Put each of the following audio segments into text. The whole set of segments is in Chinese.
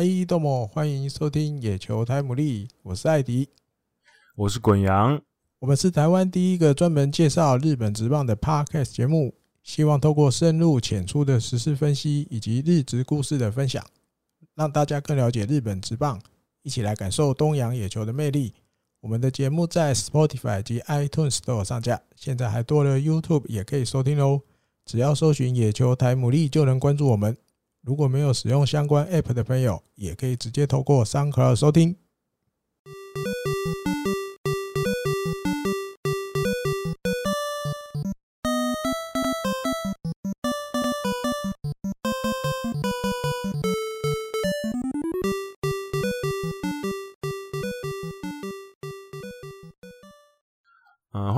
嗨，豆莫，欢迎收听野球台姆利，我是艾迪，我是滚羊，我们是台湾第一个专门介绍日本职棒的 Podcast 节目，希望透过深入浅出的时事分析以及日职故事的分享，让大家更了解日本职棒，一起来感受东洋野球的魅力。我们的节目在 Spotify 及 iTunes 都有上架，现在还多了 YouTube 也可以收听哦。只要搜寻“野球台姆利”就能关注我们。如果没有使用相关 App 的朋友，也可以直接透过 SoundCloud 收听。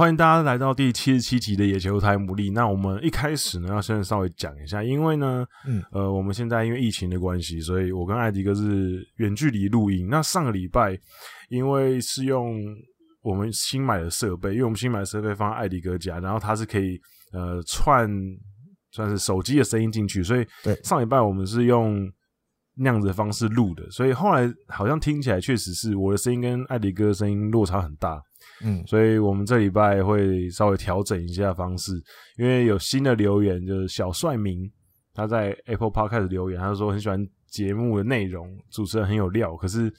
欢迎大家来到第七十七集的野球台姆利。那我们一开始呢，要先稍微讲一下，因为呢，嗯，呃，我们现在因为疫情的关系，所以我跟艾迪哥是远距离录音。那上个礼拜，因为是用我们新买的设备，因为我们新买的设备放在艾迪哥家，然后它是可以呃串算是手机的声音进去，所以上礼拜我们是用那样子的方式录的，所以后来好像听起来确实是我的声音跟艾迪哥的声音落差很大。嗯，所以我们这礼拜会稍微调整一下方式，因为有新的留言，就是小帅明他在 Apple Podcast 留言，他说很喜欢节目的内容，主持人很有料。可是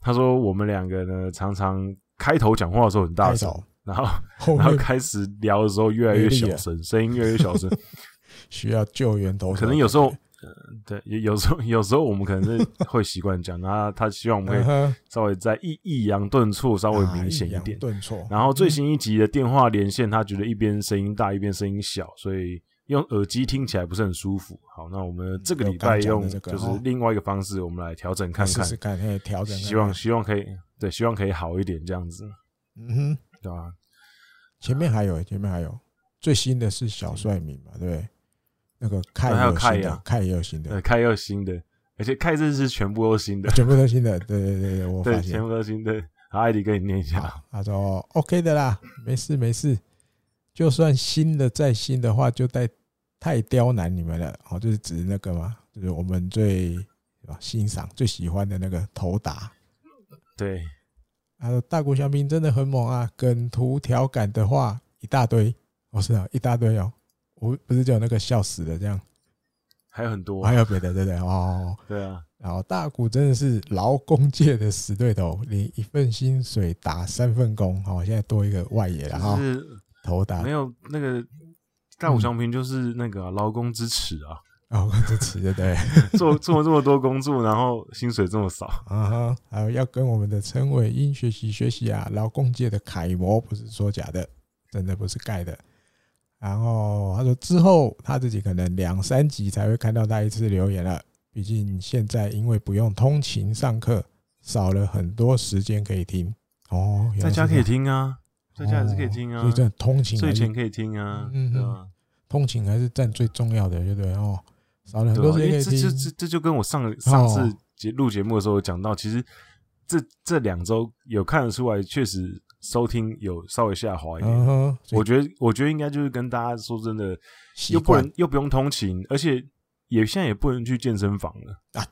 他说我们两个呢，常常开头讲话的时候很大声，然后然后开始聊的时候越来越小声，声音越来越小声，需要救援头，可能有时候。嗯，对，有时候有时候我们可能是 会习惯讲，然后他希望我们可以稍微在抑抑扬顿挫稍微明显一点，顿挫。然后最新一集的电话连线，他觉得一边声音大一边声音小，所以用耳机听起来不是很舒服。好，那我们这个礼拜用就是另外一个方式，我们来调整看看，试试看可以调整，希望希望可以对，希望可以好一点这样子。嗯哼，对吧？前面还有，前面还有最新的是小帅敏嘛，对不对？那个开还有开呀，开也有新的，开也有新的，而且开这是全部都新的，全部都新的，对对对对，我发现。全部都新的。好，艾迪跟你念一下，他说 OK 的啦，没事没事，就算新的再新的话，就带太刁难你们了。哦，就是指那个嘛，就是我们最欣赏、最喜欢的那个头打。对，他说大谷翔平真的很猛啊，梗图调侃的话一大堆，哦是啊，一大堆哦。我不是叫那个笑死的这样，还有很多，还有别的，对不对？哦，对啊。然后大谷真的是劳工界的死对头，你一份薪水打三份工。好，现在多一个外野了哈，头打没有那个大谷翔平就是那个劳工之耻啊，劳工之耻，对不对？做做这么多工作，然后薪水这么少啊哈，还有要跟我们的陈伟英学习学习啊，劳工界的楷模不是说假的，真的不是盖的。然后他说之后他自己可能两三集才会看到他一次留言了，毕竟现在因为不用通勤上课，少了很多时间可以听哦。在家可以听啊，在家还是可以听啊。所以这通勤睡前可以听啊，嗯嗯，通勤还是占最重要的，对不对哦？少了很多时间可以听。这这这就跟我上上次节录节目的时候讲到，其实这这两周有看得出来，确实。收听有稍微下滑一点，我觉得，我觉得应该就是跟大家说真的，又不能又不用通勤，而且也现在也不能去健身房了。啊，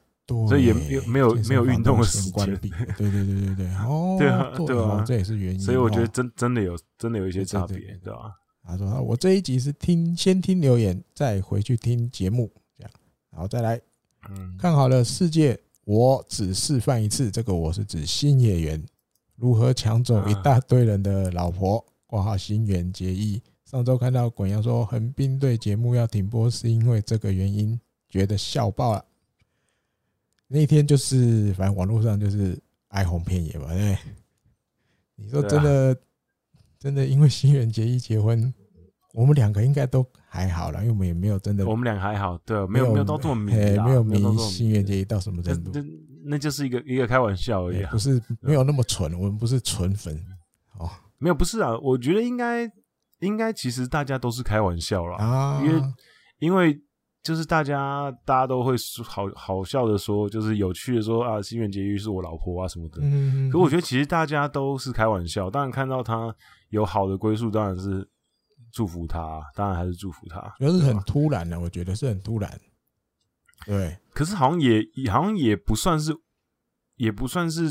所以也没有没有没有运动的时间，对对对对对，哦，对啊对啊，这也是原因，所以我觉得真真的有真的有一些差别，对。吧？他说我这一集是听先听留言，再回去听节目，这样，然后再来，嗯，看好了世界，我只示范一次，这个我是指新演员。如何抢走一大堆人的老婆？挂号新垣结衣。上周看到滚阳说横滨队节目要停播，是因为这个原因，觉得笑爆了。那天就是，反正网络上就是哀鸿遍野嘛，对。你说真的，真的因为新垣结衣结婚，我们两个应该都还好了，因为我们也没有真的，我们俩还好，对，没有没有到这么迷，没有迷新垣结衣到什么程度。那就是一个一个开玩笑而已，不是没有那么蠢，我们不是纯粉哦，没有不是啊，我觉得应该应该其实大家都是开玩笑啦，啊，因为因为就是大家大家都会好好笑的说，就是有趣的说啊，新垣结衣是我老婆啊什么的，嗯，可我觉得其实大家都是开玩笑，当然看到他有好的归宿，当然是祝福他，当然还是祝福他，就是很突然的，我觉得是很突然。对，可是好像也好像也不算是，也不算是，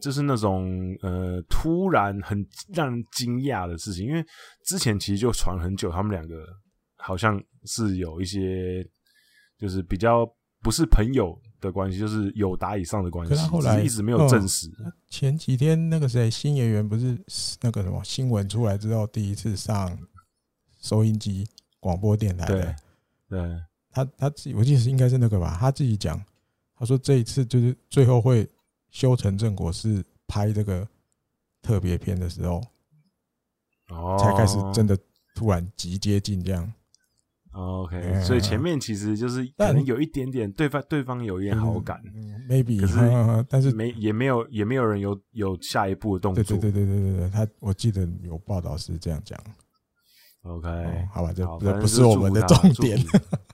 就是那种呃突然很让人惊讶的事情，因为之前其实就传很久，他们两个好像是有一些，就是比较不是朋友的关系，就是友达以上的关系，后来一直没有证实。哦、前几天那个谁新演员不是那个什么新闻出来之后，第一次上收音机广播电台的，对。对他他自己，我记得是应该是那个吧，他自己讲，他说这一次就是最后会修成正果，是拍这个特别片的时候，哦，才开始真的突然极接近这样。OK，所以前面其实就是可能有一点点对方对方有一点好感，maybe，可是但是没也没有也没有人有有下一步的动作。对对对对对对对，他我记得有报道是这样讲。OK，好吧，这这不是我们的重点。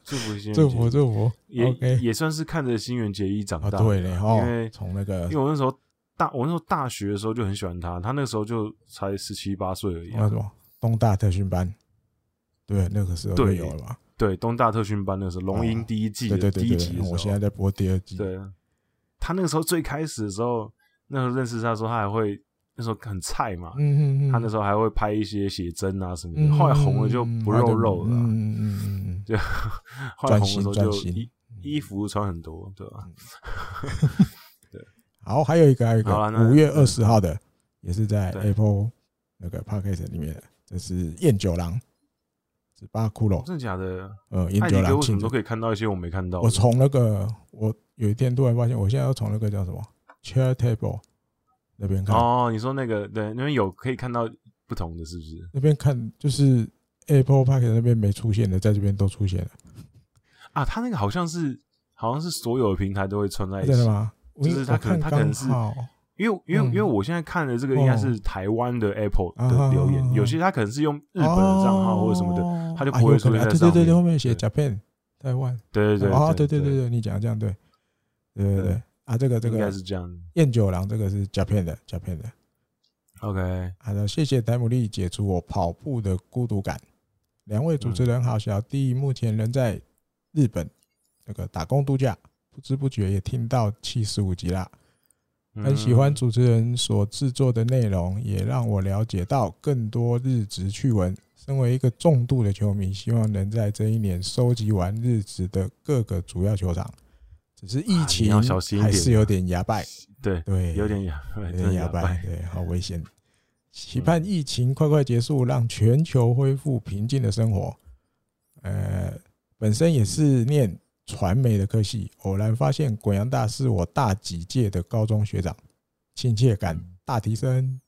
祝福新祝福 祝福，也也算是看着新垣结衣长大。对，因为从那个，因为我那时候大，我那时候大学的时候就很喜欢他，他那个时候就才十七八岁而已。那什么东大特训班，对，那个时候就有了吧？对，东大特训班那个时候，龙樱第一季的第一集，我现在在播第二季。对，他那个时候最开始的时候，那时候认识他的时候，他还会。那时候很菜嘛，嗯嗯，他那时候还会拍一些写真啊什么的，后来红了就不肉肉了，嗯嗯嗯，就后来红的时候就衣衣服穿很多，对吧？对，好，还有一个还有一个五月二十号的，也是在 Apple 那个 Podcast 里面的，这是燕九郎，是八骷髅，真的假的？呃，燕九郎为什么都可以看到一些我没看到？我从那个我有一天突然发现，我现在要从那个叫什么 Chair Table。那边看。哦，你说那个对，那边有可以看到不同的，是不是？那边看就是 Apple Park 那边没出现的，在这边都出现了。啊，他那个好像是好像是所有的平台都会串在一起，真的吗？就是他可能他可能是因为因为因为我现在看的这个应该是台湾的 Apple 的留言，有些他可能是用日本的账号或者什么的，他就不会出现在上面。对对对，后面写 Japan 台湾，对对对，啊对对对对，你讲这样对，对对。对。啊，这个这个应该是这样。燕九郎这个是 Japan 的 Japan 的。OK，好的，谢谢戴姆利解除我跑步的孤独感。两位主持人好，小弟目前人在日本那个打工度假，不知不觉也听到七十五集啦。很喜欢主持人所制作的内容，也让我了解到更多日职趣闻。身为一个重度的球迷，希望能在这一年收集完日职的各个主要球场。只是疫情还是有点牙败，对对，有点牙，有点牙败，对，好危险。期盼疫情快快结束，让全球恢复平静的生活。呃，本身也是念传媒的科系，偶然发现滚阳大是我大几届的高中学长，亲切感大提升。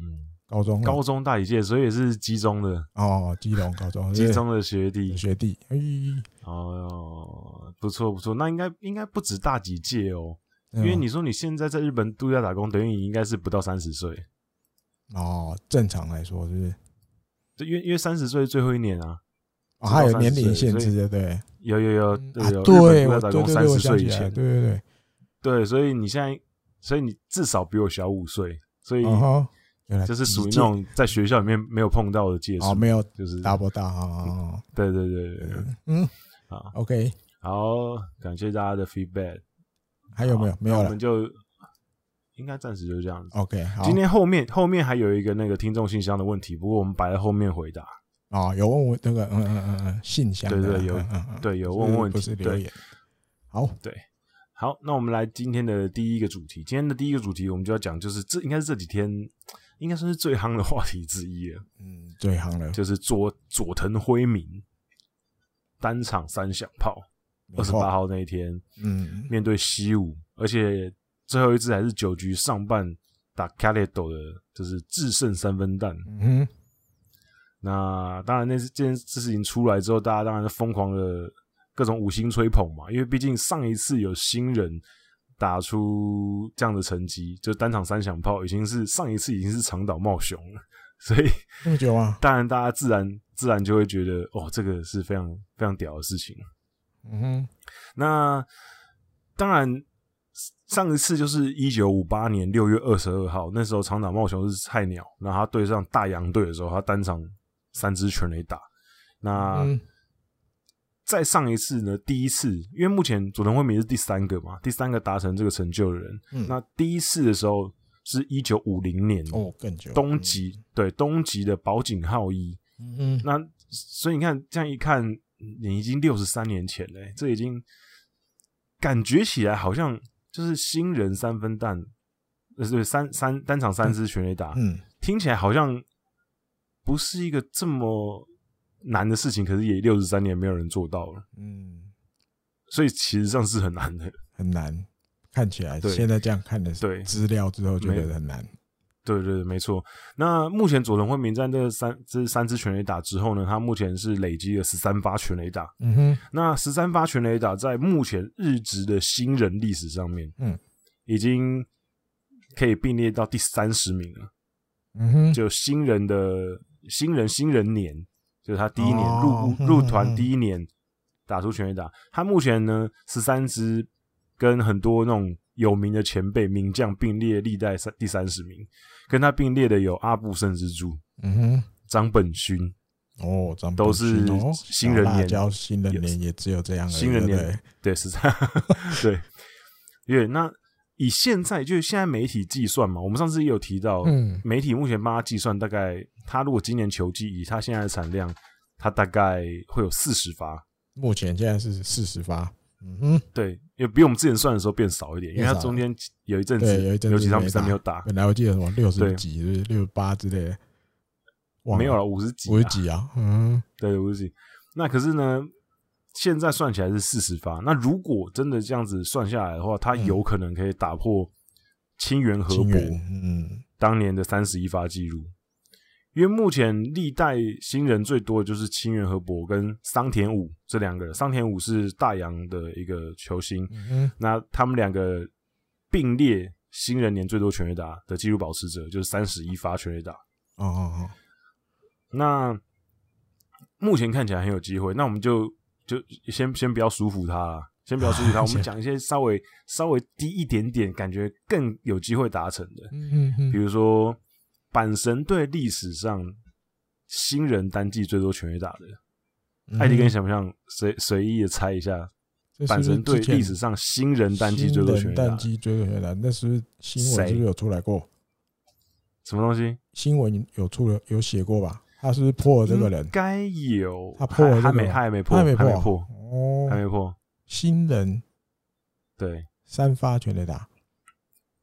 嗯。高中高中大一届，所以也是基中的。哦，基隆高中基中的学弟。学弟，哎，哦，不错不错，那应该应该不止大几届哦，因为你说你现在在日本度假打工，等于你应该是不到三十岁。哦，正常来说是不是？对，因为因为三十岁最后一年啊，还有年龄限制的，对，有有有有有，对，日本度假打工三十岁以前，对对对。对，所以你现在，所以你至少比我小五岁，所以。就是属于那种在学校里面没有碰到的届数哦，没有，就是 double 大啊，对对对对，嗯，好，OK，好，感谢大家的 feedback，还有没有？没有了，我们就应该暂时就这样子，OK，好，今天后面后面还有一个那个听众信箱的问题，不过我们摆在后面回答。啊，有问我那个，嗯嗯嗯嗯，信箱，对对有，对有问问题，留言，好，对，好，那我们来今天的第一个主题，今天的第一个主题，我们就要讲，就是这应该是这几天。应该算是最夯的话题之一了。嗯，最夯的，就是佐佐藤辉明单场三响炮，二十八号那一天，嗯，面对西武，而且最后一支还是九局上半打 Calido 的，就是制胜三分弹。嗯，那当然，那这件事情出来之后，大家当然是疯狂的各种五星吹捧嘛，因为毕竟上一次有新人。打出这样的成绩，就单场三响炮，已经是上一次已经是长岛茂雄了，所以那么久啊，当然大家自然自然就会觉得，哦，这个是非常非常屌的事情。嗯哼，那当然上一次就是一九五八年六月二十二号，那时候长岛茂雄是菜鸟，然后他对上大洋队的时候，他单场三支全垒打。那、嗯、再上一次呢，第一次，因为目前佐藤惠明是第三个嘛，第三个达成这个成就的人。嗯，那第一次的时候是一九五零年哦，更久。东极、嗯、对东极的保井浩一，嗯嗯，那所以你看这样一看，你已经六十三年前了，这已经感觉起来好像就是新人三分弹，呃，对，三三单场三支全垒打，嗯，听起来好像不是一个这么。难的事情，可是也六十三年没有人做到了。嗯，所以其实上是很难的，很难。看起来，现在这样看的对资料之后，觉得很难。对对对，没错。那目前佐藤惠明在这三这三支全垒打之后呢，他目前是累积了十三发全垒打。嗯哼，那十三发全垒打在目前日职的新人历史上面，嗯，已经可以并列到第三十名了。嗯哼，就新人的新人新人年。就是他第一年入、哦、入团第一年打出全垒打，他目前呢十三支跟很多那种有名的前辈名将并列历代三第三十名，跟他并列的有阿部胜之助，嗯哼，张本勋。哦，张都是新人年，叫新人年也只有这样，新人年。对是这样，对，因为那以现在就是现在媒体计算嘛，我们上次也有提到，嗯，媒体目前帮他计算大概。他如果今年球季以他现在的产量，他大概会有四十发。目前现在是四十发，嗯哼，对，因为比我们之前算的时候变少一点，因为它中间有一阵子有一阵子有几场比赛没有打。本来我记得什么六十几、六十八之类的，没有了五十几，五十几啊，嗯，对，五十几。那可是呢，现在算起来是四十发。那如果真的这样子算下来的话，他有可能可以打破清源河伯嗯当年的三十一发纪录。因为目前历代新人最多的就是清源和博跟桑田武这两个人，桑田武是大洋的一个球星，嗯、那他们两个并列新人年最多全垒打的纪录保持者，就是三十一发全垒打。哦哦哦，那目前看起来很有机会，那我们就就先先不要舒服他了，先不要舒服他，我们讲一些稍微稍微低一点点，感觉更有机会达成的，嗯嗯，比如说。阪神队历史上新人单季最多全垒打的，艾迪跟，你想不想随随意的猜一下？阪神队历史上新人单季最多全垒打，单季最多全垒打，那是新闻是不是有出来过？什么东西？新闻有出了有写过吧？他是不是破了这个人？该有，他破了，还没，还没破，还没破，哦，还没破。新人对三发全垒打，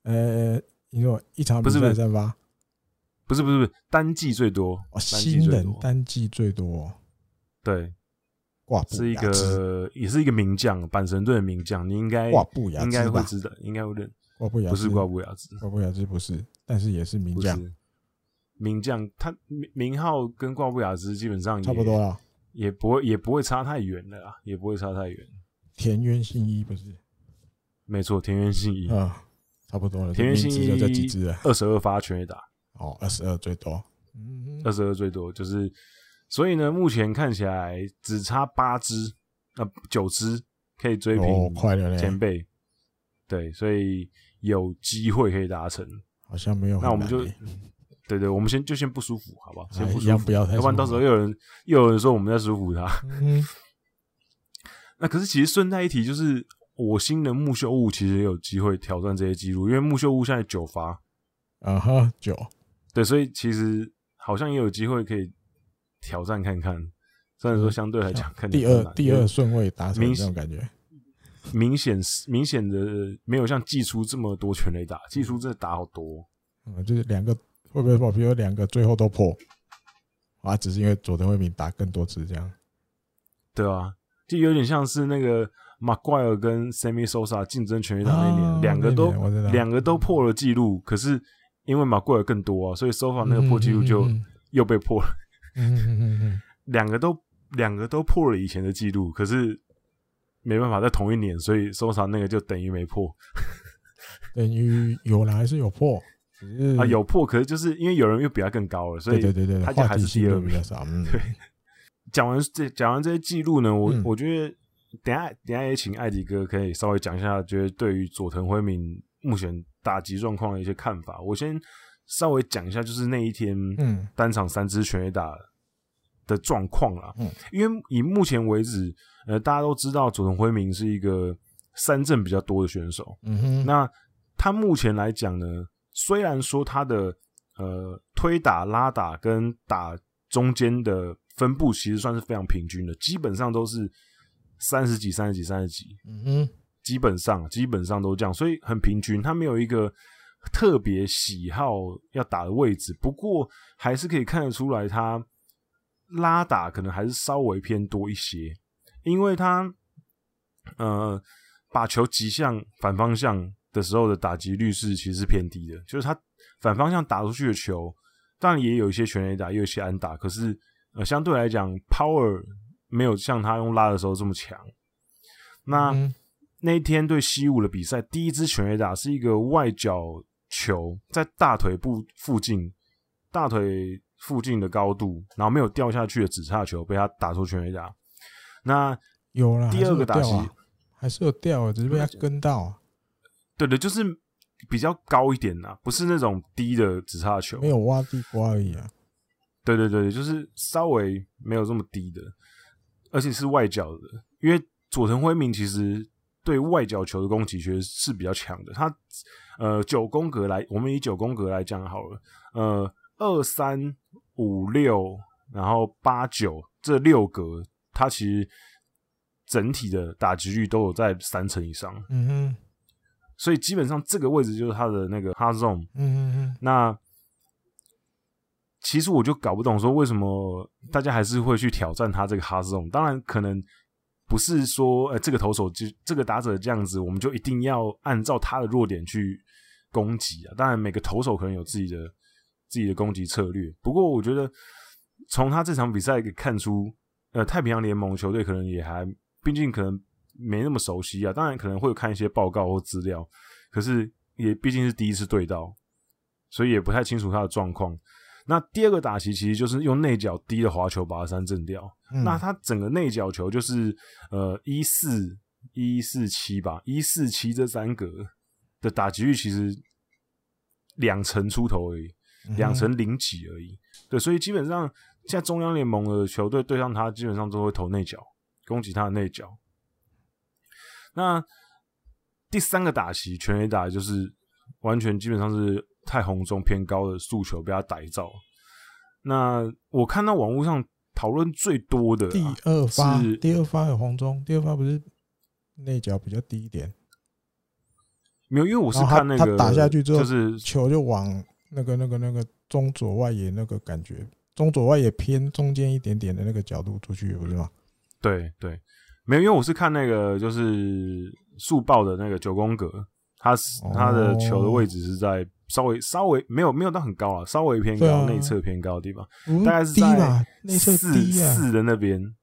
呃，你说一场比赛三发？不是不是不是单季最多，哦，新人单季最多，对，挂布是一个也是一个名将，阪神队的名将，你应该挂布雅兹应该会知道，应该会认。挂布雅兹，不是挂布雅兹，挂布雅兹不是，但是也是名将，名将他名名号跟挂布雅兹基本上差不多了，也不会也不会差太远的啦，也不会差太远。田园信一不是，没错，田园信一。啊，差不多了，田园信一二十二发全垒打。哦，二十二最多，嗯，二十二最多，就是，所以呢，目前看起来只差八只，呃，九只可以追平前辈，对，所以有机会可以达成，好像没有，那我们就，对对，我们先就先不舒服，好不好？先不舒服，不要，要不然到时候又有人又有人说我们在舒服他。那可是其实顺带一提，就是我新的木秀物其实也有机会挑战这些记录，因为木秀物现在九发，啊哈，九。对，所以其实好像也有机会可以挑战看看，虽然说相对来讲，看第二第二顺位达成这种感觉，明显明显的没有像季初这么多全垒打，季初真的打好多，嗯，就是两个会不会说，比如两个最后都破，啊，只是因为佐藤惠明打更多次这样，对啊，就有点像是那个马怪尔跟 Sammy Sosa 竞争全垒打那年，两个都两个都破了纪录，可是。因为马贵尔更多啊，所以 SOSA 那个破纪录就又被破了。两个都两个都破了以前的记录，可是没办法在同一年，所以 SOSA 那个就等于没破。等于有来还是有破？啊，有破，可是就是因为有人又比他更高了，所以对对对，他就还是第二名。对，讲完这讲完这些记录呢，我我觉得等下等下也请艾迪哥可以稍微讲一下，觉得对于佐藤辉明目前。打击状况的一些看法，我先稍微讲一下，就是那一天，嗯，单场三支全垒打的状况啦。嗯，因为以目前为止，呃，大家都知道佐藤辉明是一个三振比较多的选手。嗯哼，那他目前来讲呢，虽然说他的呃推打、拉打跟打中间的分布其实算是非常平均的，基本上都是三十几、三十几、三十几。嗯哼，基本上基本上都这样，所以很平均。他没有一个特别喜好要打的位置，不过还是可以看得出来他。拉打可能还是稍微偏多一些，因为他呃把球击向反方向的时候的打击率是其实是偏低的，就是他反方向打出去的球，当然也有一些全垒打，也有一些安打，可是呃相对来讲 power 没有像他用拉的时候这么强。那、嗯、那一天对西武的比赛，第一支全垒打是一个外角球，在大腿部附近，大腿。附近的高度，然后没有掉下去的指叉球被他打出全垒打。那有了第二个打击还是有掉，只是被他跟到。对的，就是比较高一点呐，不是那种低的指叉球，没有挖地瓜而已啊。对对对，就是稍微没有这么低的，而且是外角的。因为佐藤辉明其实对外角球的攻击其实是比较强的。他呃九宫格来，我们以九宫格来讲好了，呃。二三五六，然后八九这六格，它其实整体的打击率都有在三成以上。嗯哼，所以基本上这个位置就是他的那个 hard zone。嗯哼哼。那其实我就搞不懂，说为什么大家还是会去挑战他这个 hard zone？当然，可能不是说，呃，这个投手就这个打者这样子，我们就一定要按照他的弱点去攻击啊。当然，每个投手可能有自己的。自己的攻击策略，不过我觉得从他这场比赛可以看出，呃，太平洋联盟球队可能也还，毕竟可能没那么熟悉啊。当然可能会看一些报告或资料，可是也毕竟是第一次对到，所以也不太清楚他的状况。那第二个打击其实就是用内角低的滑球把他三振掉。嗯、那他整个内角球就是呃一四一四七吧，一四七这三个的打击率其实两成出头而已。两成零几而已，对，所以基本上现在中央联盟的球队对上他，基本上都会投内角，攻击他的内角。那第三个打席全垒打就是完全基本上是太红中偏高的诉求被他逮到。那我看到网络上讨论最多的第二发，第二发有红中，第二发不是内角比较低一点？没有，因为我是看那个他打下去之后，就是球就往。那个、那个、那个中左外野那个感觉，中左外野偏中间一点点的那个角度出去，不是吗？对对，没有，因为我是看那个就是速报的那个九宫格，他他的球的位置是在稍微稍微没有没有到很高啊，稍微偏高内侧偏高的地方，大概是在内侧四四的那边，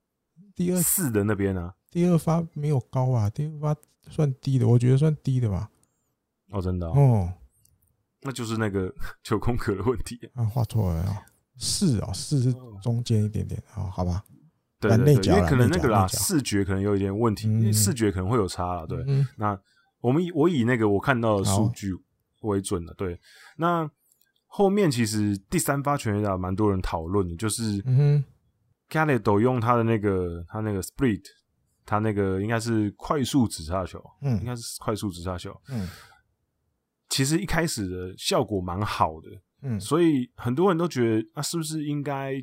第二四的那边啊，第二发没有高啊，第二发算低的，我觉得算低的吧。哦，真的哦。那就是那个 九宫格的问题。啊，画错了啊，四哦，四是中间一点点啊，好吧，对对对，因为可能那个啦，视觉可能有一点问题，因为视觉可能会有差了，对。那我们以我以那个我看到的数据为准的，对。那后面其实第三发全垒打蛮多人讨论的，就是嗯 Gallardo 用他的那个他那个 split，他那个应该是快速直杀球，嗯，应该是快速直杀球，嗯。其实一开始的效果蛮好的，嗯，所以很多人都觉得，啊，是不是应该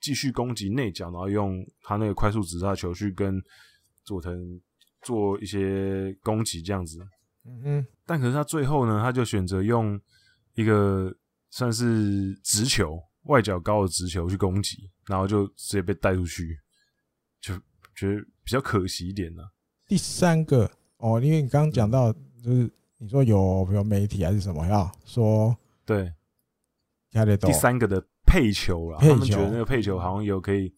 继续攻击内角，然后用他那个快速直杀球去跟佐藤做一些攻击这样子，嗯嗯。但可是他最后呢，他就选择用一个算是直球，外角高的直球去攻击，然后就直接被带出去，就觉得比较可惜一点呢。第三个哦，因为你刚刚讲到就是。你说有没有媒体还是什么呀？说对，第三个的配球啦，他们觉得那个配球好像有可以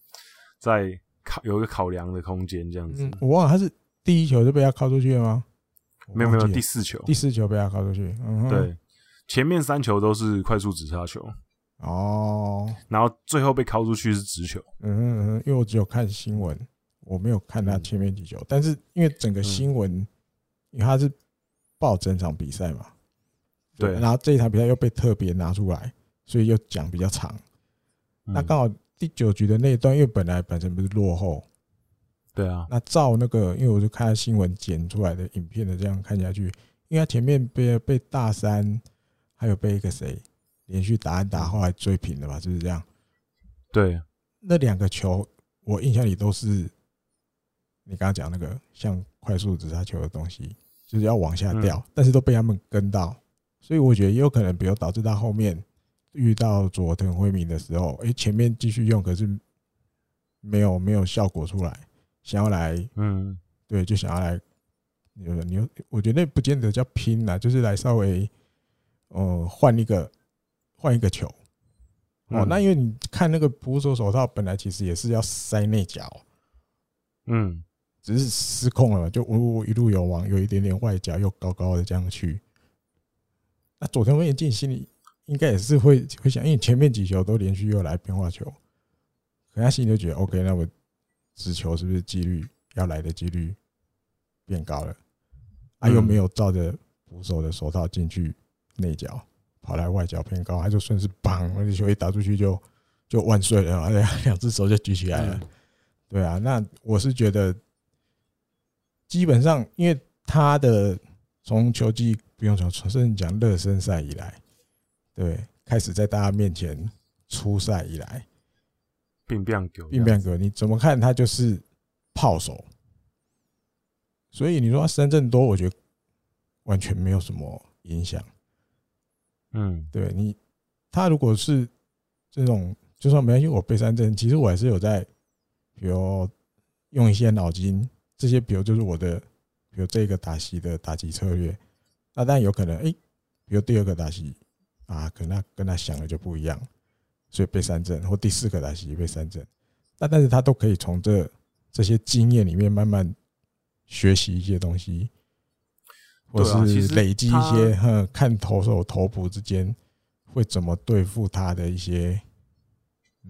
在考有一个考量的空间这样子。我忘了他是第一球就被他靠出去了吗？没有没有，第四球。第四球被他靠出去。嗯，对，前面三球都是快速直插球。哦，然后最后被靠出去是直球。嗯嗯，因为我只有看新闻，我没有看他前面几球，但是因为整个新闻，因为他是。报整场比赛嘛，对，然后这一场比赛又被特别拿出来，所以又讲比较长。那刚好第九局的那一段，因为本来本身不是落后，对啊，那照那个，因为我就看新闻剪出来的影片的，这样看下去，因为他前面被被大山，还有被一个谁连续打安打，后来追平了嘛，就是这样。对，那两个球我印象里都是你刚刚讲那个像快速直杀球的东西，就是要往下掉，但是都被他们跟到，所以我觉得也有可能，比如导致他后面。遇到佐藤辉明的时候，哎，前面继续用，可是没有没有效果出来，想要来，嗯，对，就想要来，你你，我觉得那不见得叫拼啦，就是来稍微，呃，换一个换一个球，哦，那因为你看那个捕手手套本来其实也是要塞内角，嗯，只是失控了，就呜呜一路有往，有一点点外角又高高的这样去，那佐藤辉明进心里。应该也是会会想，因为前面几球都连续又来变化球，可他心里就觉得 OK，那我直球是不是几率要来的几率变高了？他又没有照着捕手的手套进去内角，跑来外角偏高，他就顺势砰，那球一打出去就就万岁了，而且两只手就举起来了。对啊，那我是觉得基本上，因为他的从球技不用讲，甚至讲热身赛以来。对，开始在大家面前出赛以来，并不给，并不给，你怎么看他就是炮手，所以你说他三振多，我觉得完全没有什么影响。嗯，对你，他如果是这种，就算没关系，我背三振，其实我还是有在，比如用一些脑筋，这些比如就是我的，比如这个打席的打击策略，那当然有可能，哎，比如第二个打席。啊，可能他跟他想的就不一样，所以被三振，或第四个打席被三振，那但是他都可以从这这些经验里面慢慢学习一些东西，或是累积一些，哼，看投手投捕之间会怎么对付他的一些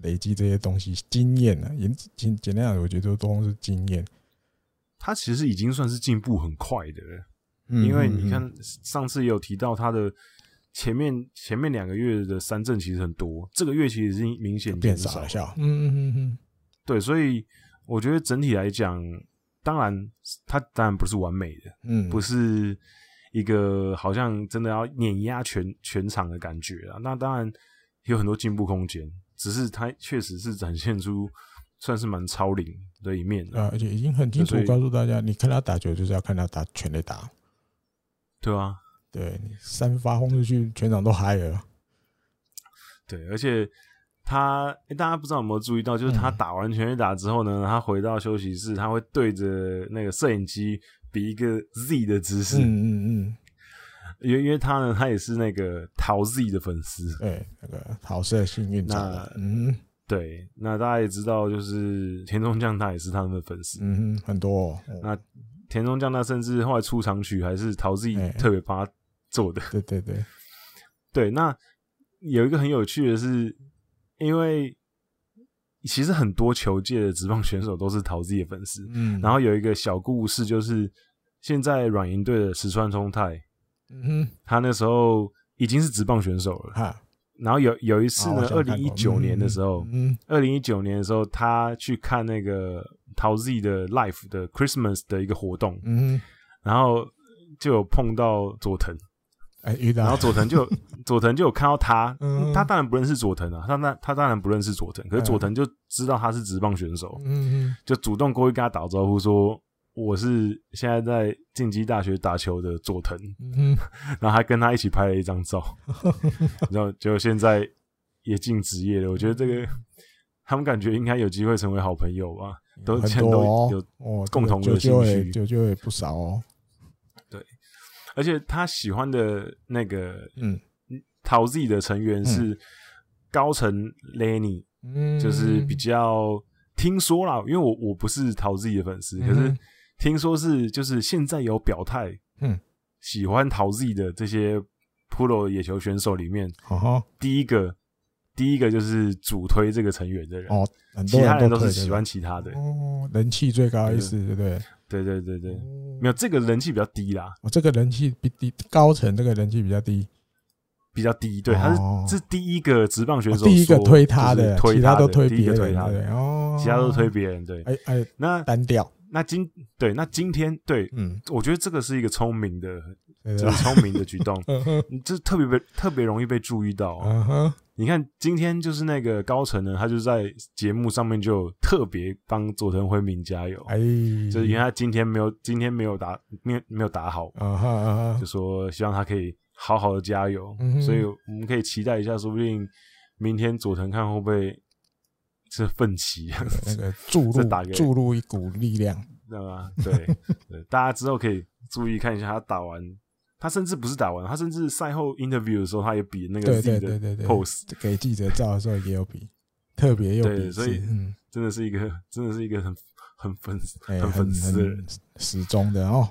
累积这些东西经验呢？简简简单讲，我觉得都是经验。他其实已经算是进步很快的了，因为你看上次也有提到他的。前面前面两个月的三振其实很多，这个月其实已经明显减少了。嗯嗯嗯嗯，对，所以我觉得整体来讲，当然他当然不是完美的，嗯，不是一个好像真的要碾压全全场的感觉啊。那当然有很多进步空间，只是他确实是展现出算是蛮超龄的一面的，而且已经很清楚告诉大家，你看他打球就是要看他打全垒打，对啊。对你，三发轰出去，全场都嗨了。对，而且他，欸，大家不知道有没有注意到，就是他打完全垒打之后呢，他回到休息室，他会对着那个摄影机比一个 Z 的姿势。嗯嗯嗯。因为因为他呢，他也是那个桃 Z 的粉丝。对，那个桃色幸运那嗯，对，那大家也知道，就是田中将太也是他们的粉丝。嗯，很多。那田中将太甚至后来出场曲还是桃 Z 特别帮他。做的。对 对对。对，那有一个很有趣的是，因为其实很多球界的职棒选手都是桃 Z 的粉丝，嗯，然后有一个小故事，就是现在软银队的石川聪太，嗯哼，他那时候已经是职棒选手了，哈，然后有有一次呢，二零一九年的时候，嗯，二零一九年的时候，他去看那个桃 Z 的 Life 的 Christmas 的一个活动，嗯，然后就有碰到佐藤。哎，遇到，然后佐藤就 佐藤就有看到他，嗯、他当然不认识佐藤啊，他那他当然不认识佐藤，可是佐藤就知道他是职棒选手，嗯，就主动过去跟他打招呼说：“我是现在在进击大学打球的佐藤。”嗯，然后还跟他一起拍了一张照，然后就现在也进职业了。我觉得这个 他们感觉应该有机会成为好朋友吧，都很多有共同的兴趣，就就也不少哦。而且他喜欢的那个嗯。桃 Z 的成员是高层 Lenny，嗯，就是比较听说啦，因为我我不是桃 Z 的粉丝，可是听说是就是现在有表态，嗯，喜欢桃 Z 的这些 Pro 野球选手里面，哦第一个第一个就是主推这个成员的人。哦，其他人都是喜欢其他的哦，人气最高意思对。不对？对对对对，没有这个人气比较低啦。我这个人气比低，高层这个人气比较低。比较低，对，他是是第一个职棒选手，第一个推他的，推其他都推别人，哦，其他都推别人，对，哎哎，那单调，那今对，那今天对，嗯，我觉得这个是一个聪明的，就是聪明的举动，这特别被特别容易被注意到，你看今天就是那个高层呢，他就在节目上面就特别帮佐藤辉明加油，哎，就是因为他今天没有今天没有打没有没有打好，就说希望他可以。好好的加油，所以我们可以期待一下，说不定明天佐藤看会不会是奋起，那个注入 注入一股力量，知道吗？对对，大家之后可以注意看一下他打完，他甚至不是打完，他甚至赛后 interview 的时候，他也比那个 Z 的 pose 给记者照的时候也有比，特别有 比，所以嗯，真的是一个真的是一个很很粉很粉丝的人，始终的哦。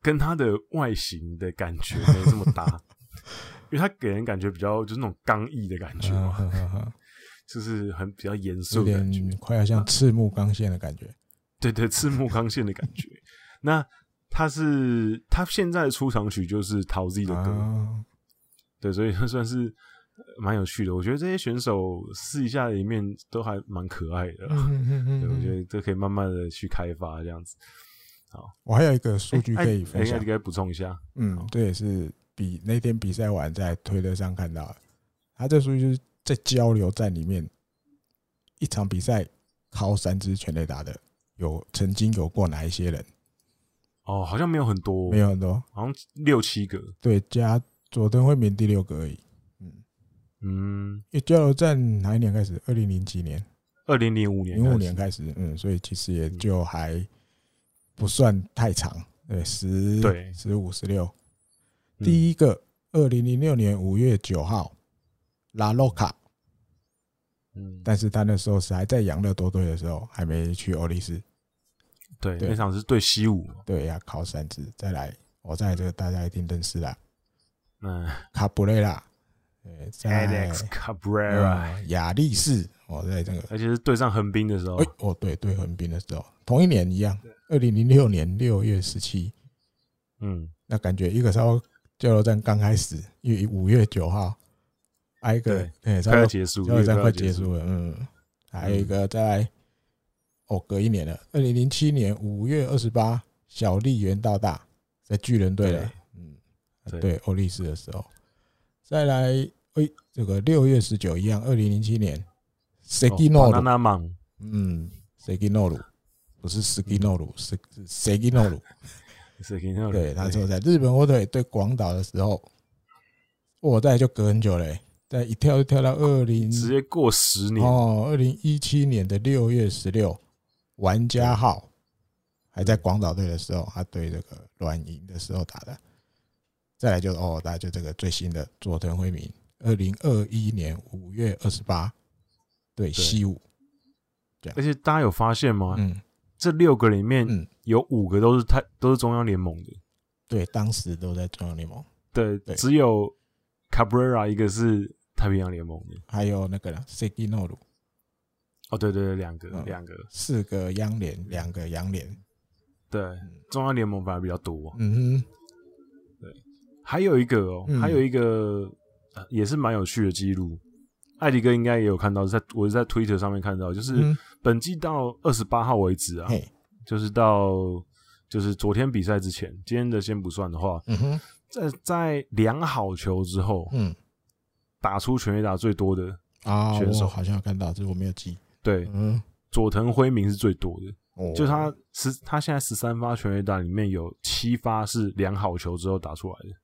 跟他的外形的感觉没这么搭，因为他给人感觉比较就是那种刚毅的感觉嘛，就是很比较严肃的感觉，快要像赤木刚宪的感觉。对，对对，赤木刚宪的感觉。那他是他现在的出场曲就是陶 Z 的歌，啊、对，所以他算是蛮有趣的。我觉得这些选手试一下里面都还蛮可爱的，我觉得都可以慢慢的去开发这样子。好，我还有一个数据可以分享，应该补充一下。嗯，这也是比那天比赛完在推特上看到的，他这数据就是在交流战里面，一场比赛靠三支全垒打的，有曾经有过哪一些人？哦，好像没有很多，没有很多，好像六七个。对，加佐藤惠明第六个而已。嗯嗯，因为加油站哪一年开始？二零零几年？二零零五年，零五年开始。嗯，所以其实也就还。不算太长，对，十对十五十六。第一个，二零零六年五月九号，拉洛卡，嗯，但是他那时候是还在养乐多队的时候，还没去欧力士。对，那场是对西武，对呀，靠三支。再来，我在这个大家一定认识啦，嗯，卡布雷拉，对，Alex Cabrera，亚力士，我在这个，而且是对上横滨的时候，哦，对对，横滨的时候，同一年一样。二零零六年六月十七，嗯，那感觉一个稍微交流战刚开始，因为五月九号，挨个对，快要结束，交流战快结束了，嗯，还有一个在哦，隔一年了，二零零七年五月二十八，小笠原到大在巨人队了，嗯，对，欧力士的时候，再来，哎，这个六月十九一样，二零零七年，Seginoru，嗯，Seginoru。不是斯基诺鲁，是是塞基诺鲁。塞基诺鲁，对，他说在日本火腿对广岛的时候，我在就隔很久嘞，在一跳就跳到二零，直接过十年哦，二零一七年的六月十六，玩家号还在广岛队的时候，他对这个软银的时候打的。再来就是哦，大家就这个最新的佐藤辉明，二零二一年五月二十八对西武，而且大家有发现吗？嗯。这六个里面有五个都是太都是中央联盟的，对，当时都在中央联盟。对，只有 Cabrera 一个是太平洋联盟的，还有那个 Suginoru。哦，对对对，两个两个，四个央联，两个央联。对，中央联盟反而比较多。嗯哼，对，还有一个哦，还有一个也是蛮有趣的记录。艾迪哥应该也有看到，在我是在 Twitter 上面看到，就是本季到二十八号为止啊，就是到就是昨天比赛之前，今天的先不算的话，嗯哼。在在量好球之后，嗯，打出全垒打最多的啊选手，好像有看到，这是我没有记。对，嗯，佐藤辉明是最多的，就他十他现在十三发全垒打里面有七发是量好球之后打出来的，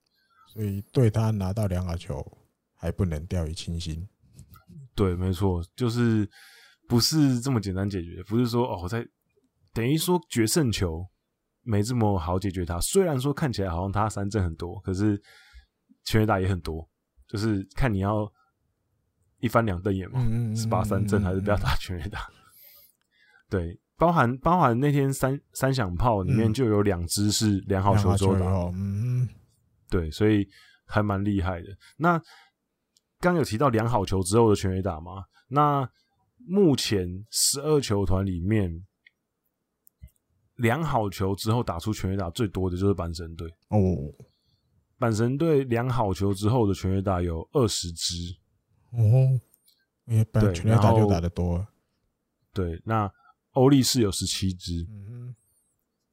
所以对他拿到量好球还不能掉以轻心。对，没错，就是不是这么简单解决，不是说哦，我在等于说决胜球没这么好解决它。虽然说看起来好像他三振很多，可是全垒打也很多，就是看你要一翻两瞪眼嘛，十八三振还是不要打全垒打？对，包含包含那天三三响炮里面就有两支是量好球之后打，嗯，对，所以还蛮厉害的。那。刚有提到量好球之后的全垒打吗？那目前十二球团里面，量好球之后打出全垒打最多的就是阪神队哦。阪神队量好球之后的全垒打有二十支。哦，因为本来全垒打就打得多了。对，那欧力士有十七支。嗯哼。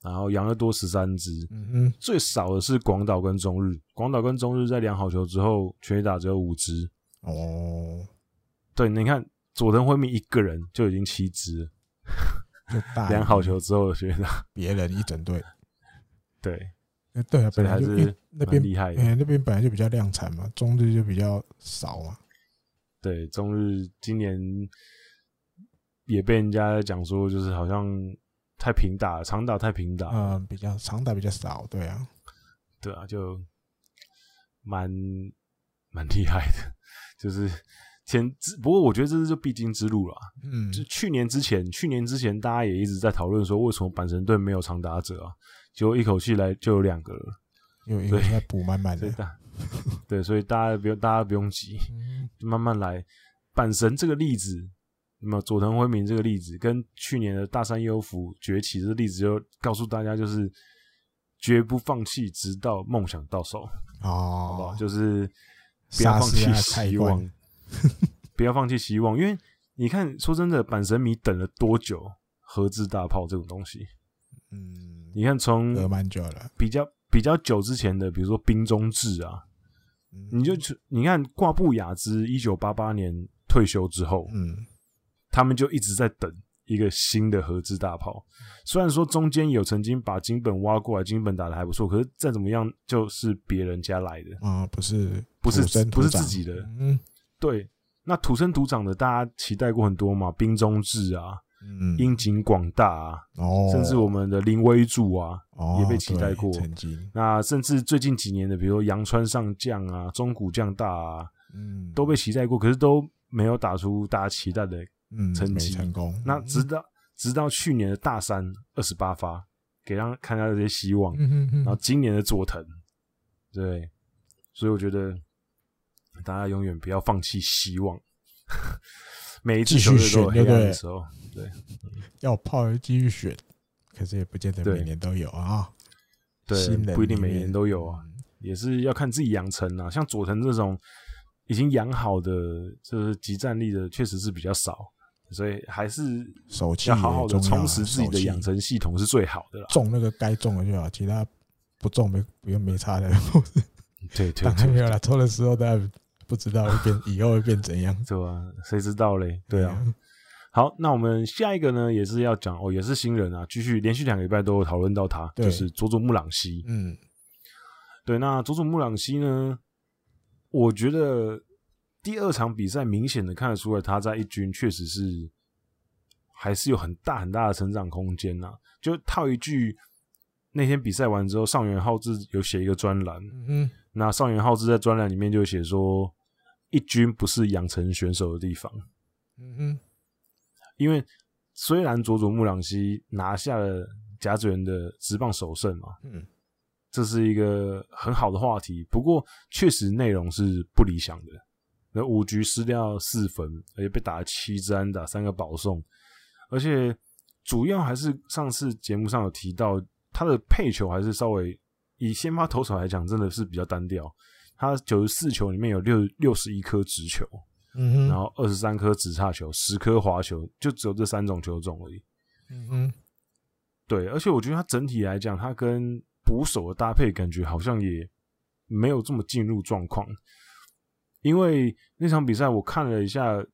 然后养乐多十三支。嗯哼。最少的是广岛跟中日，广岛跟中日在量好球之后，全垒打只有五支。哦。对，你看佐藤辉明一个人就已经七支了。就量好球之后的全垒打，别人一整队。对。对啊，本来就那边厉害，哎，那边本来就比较量产嘛，中日就比较少嘛。对，中日今年也被人家讲说，就是好像太平打，长打太平打，嗯，比较长打比较少，对啊，对啊，就蛮蛮厉害的，就是前，不过我觉得这是就必经之路了，嗯，就去年之前，去年之前大家也一直在讨论说，为什么阪神队没有长打者啊？结果一口气来就有两个了，有一个在补满满的，对，所以大家不用，大家不用急，就慢慢来。阪神这个例子，那么佐藤辉明这个例子，跟去年的大山优辅崛起这个例子，就告诉大家，就是绝不放弃，直到梦想到手。哦，好不好？就是不要放弃希望，不要放弃希望，因为你看，说真的，阪神迷等了多久？合资大炮这种东西，嗯。你看，从比较比较久之前的，比如说兵中志啊，你就你看挂布雅兹一九八八年退休之后，嗯，他们就一直在等一个新的合资大炮。虽然说中间有曾经把金本挖过来，金本打的还不错，可是再怎么样就是别人家来的啊，不是不是不是自己的，嗯，对。那土生土长的，大家期待过很多嘛，兵中志啊。嗯，樱井广大啊，哦，甚至我们的林威助啊，哦，也被期待过。曾经，那甚至最近几年的，比如说阳川上将啊，中谷将大啊，嗯，都被期待过，可是都没有打出大家期待的成绩，成功。那直到直到去年的大山二十八发，给让看到这些希望。然后今年的佐藤，对，所以我觉得大家永远不要放弃希望。每一次球队都有黑暗的时候。对，要炮继续选，可是也不见得每年都有啊。对，不一定每年都有啊，也是要看自己养成啊。像佐藤这种已经养好的，就是即战力的，确实是比较少，所以还是要好好的充实自己的养成系统是最好的啦。中那个该中的就好，其他不中没不用没差的。对对，当然没有了，抽的时候大家不知道会变，以后会变怎样，对吧？谁知道嘞？对啊。好，那我们下一个呢，也是要讲哦，也是新人啊，继续连续两个礼拜都有讨论到他，就是佐佐木朗希。嗯，对，那佐佐木朗希呢，我觉得第二场比赛明显的看得出来，他在一军确实是还是有很大很大的成长空间呐。就套一句，那天比赛完之后，上元浩志有写一个专栏，嗯，那上元浩志在专栏里面就写说，一军不是养成选手的地方，嗯哼。因为虽然佐佐木朗希拿下了甲子园的直棒首胜嘛，嗯，这是一个很好的话题。不过确实内容是不理想的。那五局失掉四分，而且被打了七支安打，三个保送，而且主要还是上次节目上有提到，他的配球还是稍微以先发投手来讲，真的是比较单调。他九十四球里面有六六十一颗直球。嗯哼，然后二十三颗直叉球，十颗滑球，就只有这三种球种而已。嗯哼，对，而且我觉得他整体来讲，他跟捕手的搭配感觉好像也没有这么进入状况。因为那场比赛我看了一下，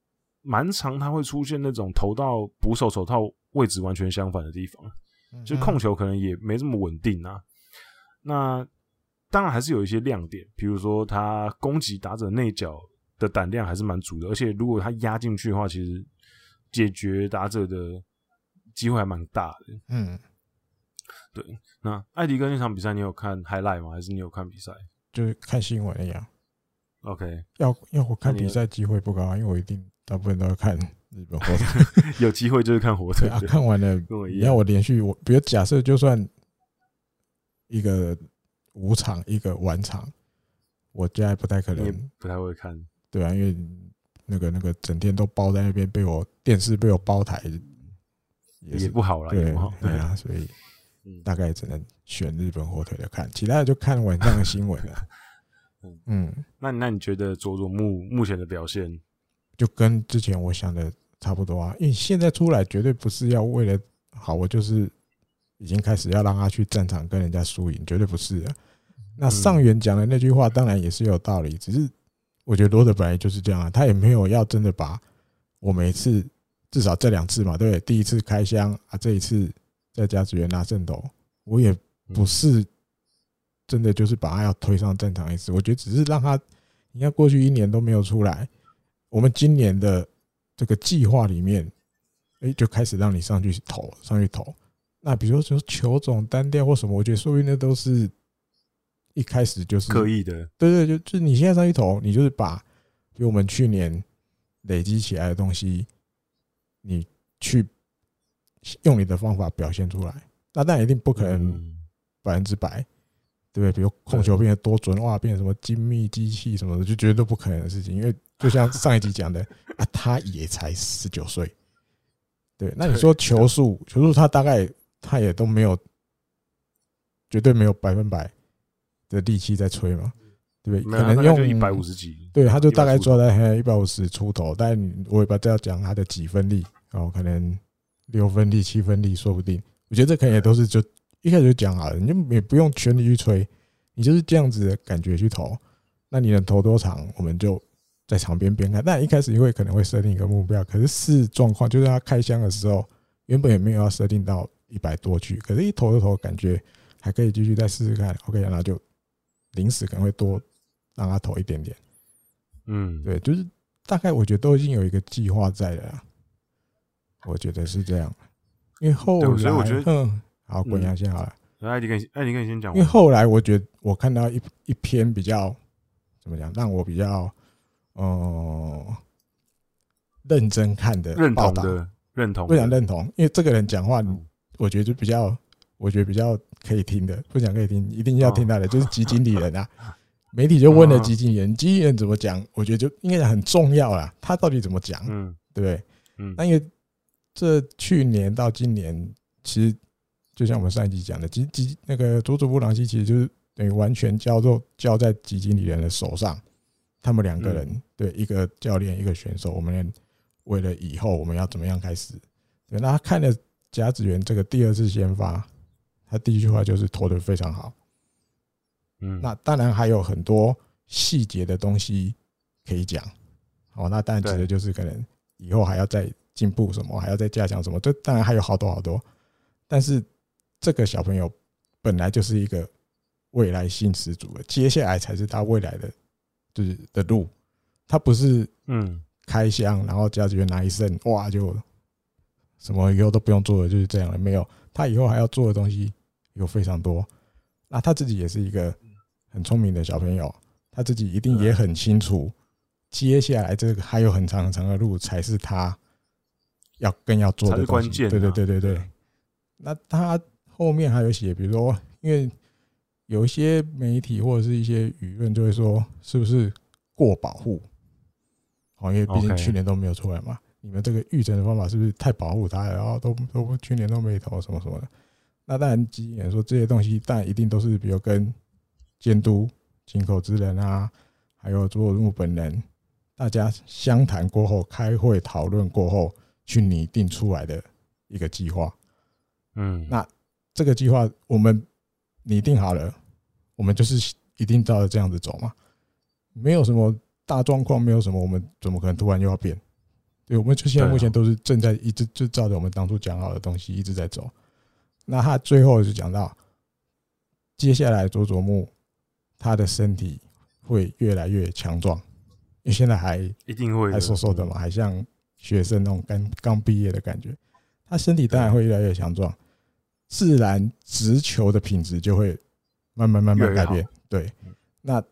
蛮长他会出现那种投到捕手手套位置完全相反的地方，就控球可能也没这么稳定啊。那当然还是有一些亮点，比如说他攻击打者内角。的胆量还是蛮足的，而且如果他压进去的话，其实解决打者的机会还蛮大的。嗯，对。那艾迪哥那场比赛，你有看 highlight 吗？还是你有看比赛？就是看新闻一样。OK，要要我看比赛机会不高啊，因为我一定大部分都要看日本火腿。有机会就是看火腿。啊，看完了，你要我连续我，比如假设就算一个五场，一个晚场，我家也不太可能，不太会看。对啊，因为那个那个整天都包在那边，被我电视被我包台，也，也不好了，对，也不好。对啊，所以大概只能选日本火腿的看，其他的就看晚上的新闻了。嗯，那那你觉得佐佐木目前的表现就跟之前我想的差不多啊？因为现在出来绝对不是要为了好，我就是已经开始要让他去战场跟人家输赢，绝对不是啊。那上元讲的那句话当然也是有道理，只是我觉得罗德本来就是这样啊，他也没有要真的把我每次至少这两次嘛，对不对？第一次开箱啊，这一次在甲子园拿胜投，我也不是。真的就是把他要推上战场一次，我觉得只是让他，你看过去一年都没有出来，我们今年的这个计划里面，哎，就开始让你上去投，上去投。那比如说球种单调或什么，我觉得说不定那都是一开始就是刻意的。对对，就就你现在上去投，你就是把比我们去年累积起来的东西，你去用你的方法表现出来。那但一定不可能百分之百。对不对？比如控球变得多准，哇，变成什么精密机器什么的，就绝对不可能的事情。因为就像 上一集讲的啊，他也才十九岁。对，那你说球速，球速他大概他也都没有，绝对没有百分百的力气在吹嘛，对不对？可能用一百五十几，对，他就大概抓在一百五十出头。但我也不知道讲他的几分力哦，可能六分力、七分力，说不定。我觉得这可能也都是就。一开始就讲好了，你就也不用全力去吹，你就是这样子的感觉去投。那你能投多长，我们就在场边边看。但一开始因为可能会设定一个目标，可是视状况，就是他开箱的时候，原本也没有要设定到一百多句，可是一投就投，感觉还可以继续再试试看。OK，那就临时可能会多让他投一点点。嗯，对，就是大概我觉得都已经有一个计划在了，我觉得是这样。因为后来，嗯。好，滚下先好了。艾迪跟艾迪跟你先讲。因为后来我觉得我看到一一篇比较怎么讲，让我比较嗯认真看的认同的，认同，不想认同，因为这个人讲话，我觉得就比较，我觉得比较可以听的，不讲可以听，一定要听他的，就是基金经理人啊。媒体就问了基金人，基金人怎么讲？我觉得就应该很重要啦。他到底怎么讲？嗯，对不对？嗯，那因为这去年到今年，其实。就像我们上一集讲的，基基那个佐佐布朗西其实就是等于完全交做交在基金经理人的手上，他们两个人对一个教练一个选手，我们为了以后我们要怎么样开始？对，那他看了甲子园这个第二次先发，他第一句话就是投的非常好。嗯，那当然还有很多细节的东西可以讲。哦，那当然指的就是可能以后还要再进步什么，还要再加强什么，这当然还有好多好多，但是。这个小朋友本来就是一个未来性十足的，接下来才是他未来的就是的路。他不是嗯开箱，然后甲子园拿一胜，哇就什么以后都不用做了，就是这样了。没有，他以后还要做的东西有非常多。那他自己也是一个很聪明的小朋友，他自己一定也很清楚，接下来这个还有很长很长的路才是他要更要做的关键。对对对对对，那他。后面还有写，比如说，因为有一些媒体或者是一些舆论就会说，是不是过保护？哦，因为毕竟去年都没有出来嘛，你们这个育成的方法是不是太保护他？然后都都去年都没投什么什么的。那当然，基本说这些东西，但一定都是比如跟监督、井口之人啊，还有佐佐木本人，大家相谈过后，开会讨论过后，去拟定出来的一个计划。嗯，那。这个计划我们拟定好了，我们就是一定照着这样子走嘛，没有什么大状况，没有什么，我们怎么可能突然又要变？对，我们就现在目前都是正在一直就照着我们当初讲好的东西一直在走。那他最后就讲到，接下来佐佐木他的身体会越来越强壮，因为现在还一定会还瘦瘦的嘛，还像学生那种刚刚毕业的感觉，他身体当然会越来越强壮。自然直球的品质就会慢慢慢慢改变。对，那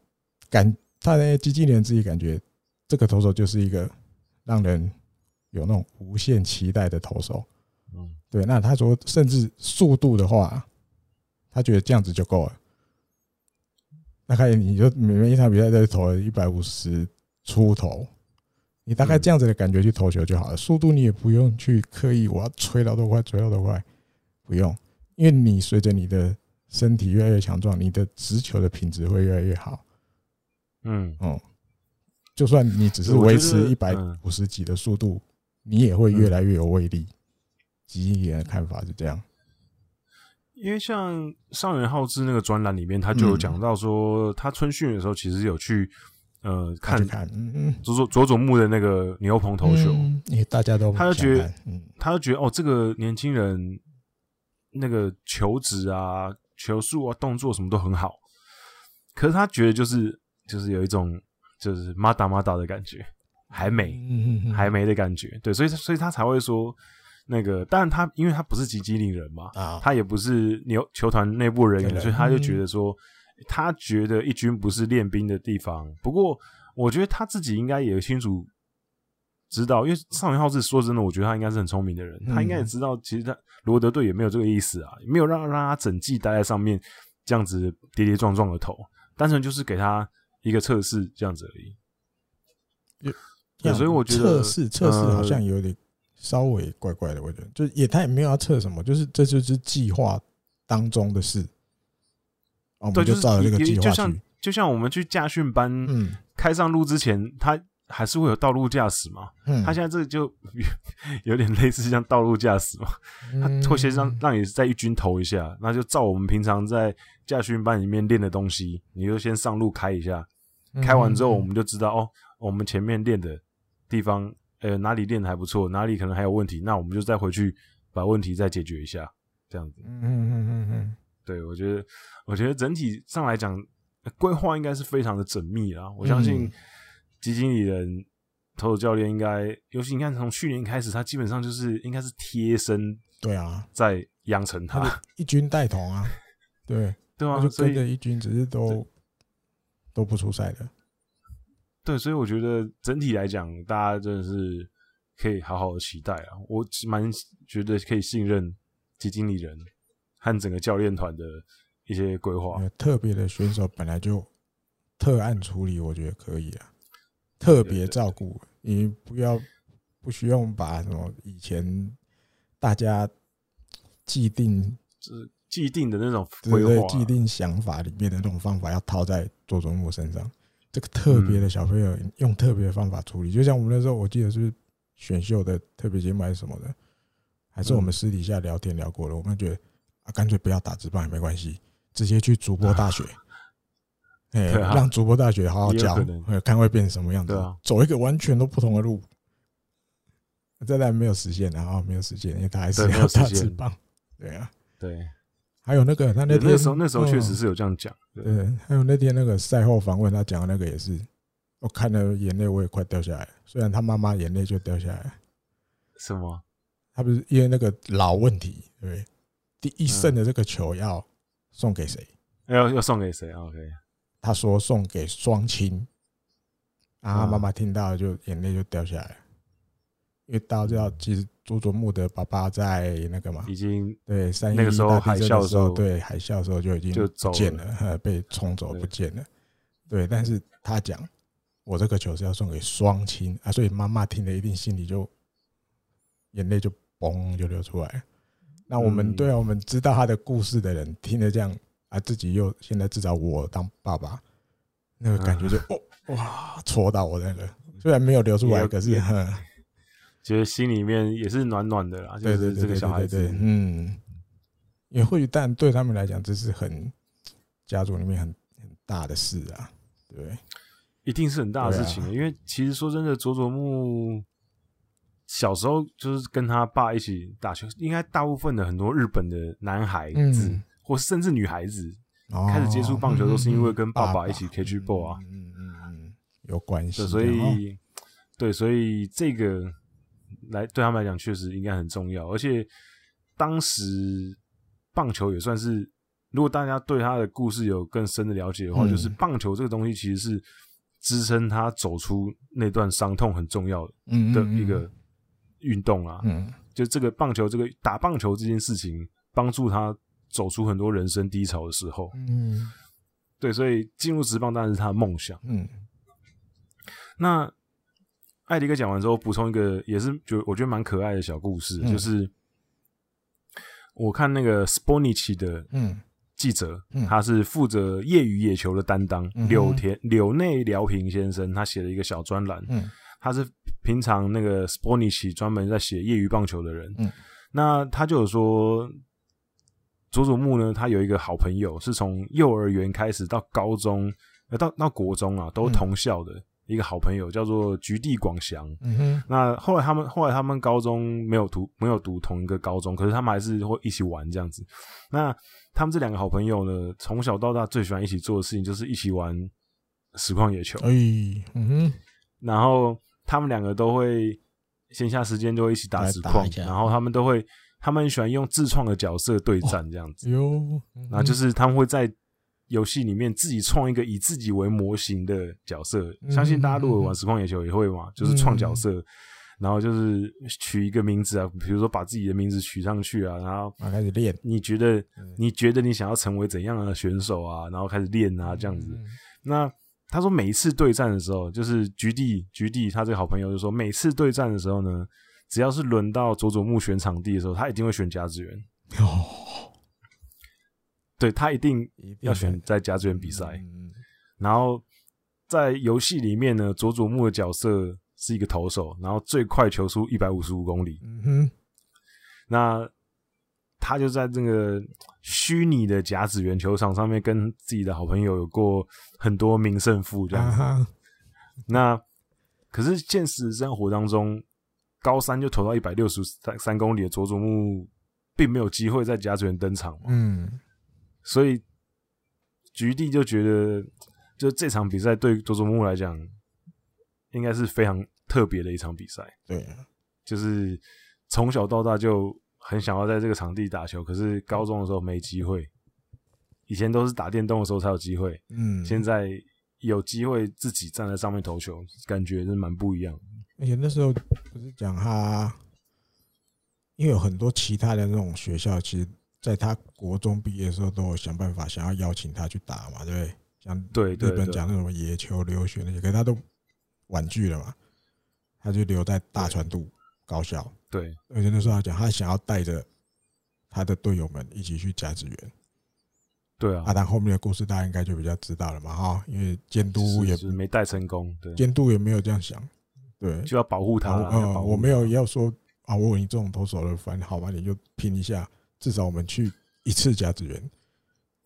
感他的基金经理人自己感觉，这个投手就是一个让人有那种无限期待的投手。嗯，对。那他说，甚至速度的话，他觉得这样子就够了。大概你就每每一场比赛都投一百五十出头，你大概这样子的感觉去投球就好了。速度你也不用去刻意，我要吹到多快，吹到多快，不用。因为你随着你的身体越来越强壮，你的直球的品质会越来越好。嗯哦，就算你只是维持一百五十几的速度，你也会越来越有威力。吉吉的看法是这样，因为像上元浩志那个专栏里面，他就有讲到说，他春训的时候其实有去呃看看，佐佐佐佐木的那个牛棚投球，因为大家都他就觉得，他就觉得哦，这个年轻人那个球质啊、球速啊、动作什么都很好，可是他觉得就是。就是有一种就是马打马打的感觉，还没，还没的感觉，对，所以所以他才会说那个，当然他因为他不是吉吉领人嘛，他也不是牛球团内部人员，所以他就觉得说，他觉得一军不是练兵的地方。不过我觉得他自己应该也清楚知道，因为上元浩志说真的，我觉得他应该是很聪明的人，他应该也知道，其实他罗德队也没有这个意思啊，没有让让他整季待在上面这样子跌跌撞撞的投，单纯就是给他。一个测试这样子而已，对，所以我觉得测试测试好像有点稍微怪怪的，我觉得就也他也没有要测什么，就是这就是计划当中的事，我们就照着这个计划去，就像就像我们去驾训班，嗯，开上路之前，他还是会有道路驾驶嘛，嗯，他现在这就 有点类似像道路驾驶嘛，他会先让让你在一军投一下，那就照我们平常在。驾训班里面练的东西，你就先上路开一下，开完之后我们就知道哦，我们前面练的地方，呃，哪里练的还不错，哪里可能还有问题，那我们就再回去把问题再解决一下，这样子。嗯嗯嗯嗯，对，我觉得，我觉得整体上来讲，规划应该是非常的缜密啊。我相信基金经理人、投手教练应该，尤其你看从去年开始，他基本上就是应该是贴身，对啊，在养成他一军带头啊，对。对啊，就跟着一军，只是都都不出赛的。对，所以我觉得整体来讲，大家真的是可以好好的期待啊！我蛮觉得可以信任基金经理人和整个教练团的一些规划。特别的选手本来就特案处理，我觉得可以啊。特别照顾，你不要不需要把什么以前大家既定是。既定的那种规划、啊，既定想法里面的那种方法，要套在佐佐木身上。这个特别的小朋友用特别的方法处理，就像我们那时候，我记得是选秀的特别节目还是什么的，还是我们私底下聊天聊过了。我们觉得啊，干脆不要打职棒也没关系，直接去主播大学，哎，让主播大学好好教，看会变成什么样子。走一个完全都不同的路。这当然没有实现，然后没有实现，因为他还是要打职棒。对啊，对。还有那个，他那天那时候那时候确实是有这样讲。对，还有那天那个赛后访问，他讲的那个也是，我看了眼泪我也快掉下来。虽然他妈妈眼泪就掉下来。什么？他不是因为那个老问题，对不对？第一胜的这个球要送给谁？要要送给谁？OK。他说送给双亲，然后妈妈听到就眼泪就掉下来。因为大家知道，其实佐佐木的爸爸在那个嘛，已经对三一那个时候海啸的时候，对海啸的时候就已经不见了，被冲走不见了。对，但是他讲我这个球是要送给双亲啊，所以妈妈听了一定心里就眼泪就嘣就流出来。那我们对啊，我们知道他的故事的人听了这样啊，自己又现在至少我当爸爸，那个感觉就哦哇戳到我那个，虽然没有流出来，可是。觉得心里面也是暖暖的啦，对对这个小孩子，嗯，也或许但对他们来讲，这是很家族里面很很大的事啊，对，一定是很大的事情。因为其实说真的，佐佐木小时候就是跟他爸一起打球，应该大部分的很多日本的男孩子，或甚至女孩子开始接触棒球，都是因为跟爸爸一起 catch ball 啊，嗯嗯嗯，有关系。所以，对，所以这个。来对他们来讲，确实应该很重要。而且当时棒球也算是，如果大家对他的故事有更深的了解的话，就是棒球这个东西其实是支撑他走出那段伤痛很重要的一个运动啊。嗯，就这个棒球，这个打棒球这件事情，帮助他走出很多人生低潮的时候。嗯，对，所以进入职棒当然是他的梦想。嗯，那。艾迪哥讲完之后，补充一个也是就我觉得蛮可爱的小故事，嗯、就是我看那个 Sponichi 的嗯记者，嗯、他是负责业余野球的担当，嗯、柳田柳内辽平先生，他写了一个小专栏，嗯，他是平常那个 Sponichi 专门在写业余棒球的人，嗯，那他就有说。佐佐木呢，他有一个好朋友，是从幼儿园开始到高中，呃，到到国中啊，都同校的一个好朋友，叫做菊地广祥。嗯哼。那后来他们后来他们高中没有读没有读同一个高中，可是他们还是会一起玩这样子。那他们这两个好朋友呢，从小到大最喜欢一起做的事情就是一起玩实况野球。哎，嗯哼。然后他们两个都会闲暇时间就会一起打实况，然后他们都会。他们很喜欢用自创的角色对战这样子，然后就是他们会在游戏里面自己创一个以自己为模型的角色。嗯、相信大家如果玩实况野球也会嘛，就是创角色，嗯、然后就是取一个名字啊，比如说把自己的名字取上去啊，然后开始练。你觉得你觉得你想要成为怎样的选手啊？然后开始练啊，这样子。嗯、那他说每一次对战的时候，就是菊地菊地他这个好朋友就说，每次对战的时候呢。只要是轮到佐佐木选场地的时候，他一定会选甲子园。哦，对，他一定要选在甲子园比赛。然后在游戏里面呢，佐佐木的角色是一个投手，然后最快球速一百五十五公里。嗯哼，那他就在这个虚拟的甲子园球场上面，跟自己的好朋友有过很多名胜负这样子。那可是现实生活当中。高三就投到一百六十三三公里的佐佐木，并没有机会在甲子园登场嘛。嗯，所以局地就觉得，就这场比赛对佐佐木来讲，应该是非常特别的一场比赛。对，就是从小到大就很想要在这个场地打球，可是高中的时候没机会。以前都是打电动的时候才有机会，嗯，现在有机会自己站在上面投球，感觉是蛮不一样。而且那时候不是讲他，因为有很多其他的那种学校，其实在他国中毕业的时候，都有想办法想要邀请他去打嘛，对不对？像对日本讲那种野球留学那些，可是他都婉拒了嘛，他就留在大船渡高校。对，而且那时候他讲，他想要带着他的队友们一起去甲子园。对啊，啊，但后面的故事大家应该就比较知道了嘛，哈，因为监督也没带成功，对，监督也没有这样想。对，就要保护他。嗯，我没有要说啊，我有你这种投手的，反正好吧，你就拼一下，至少我们去一次甲子园，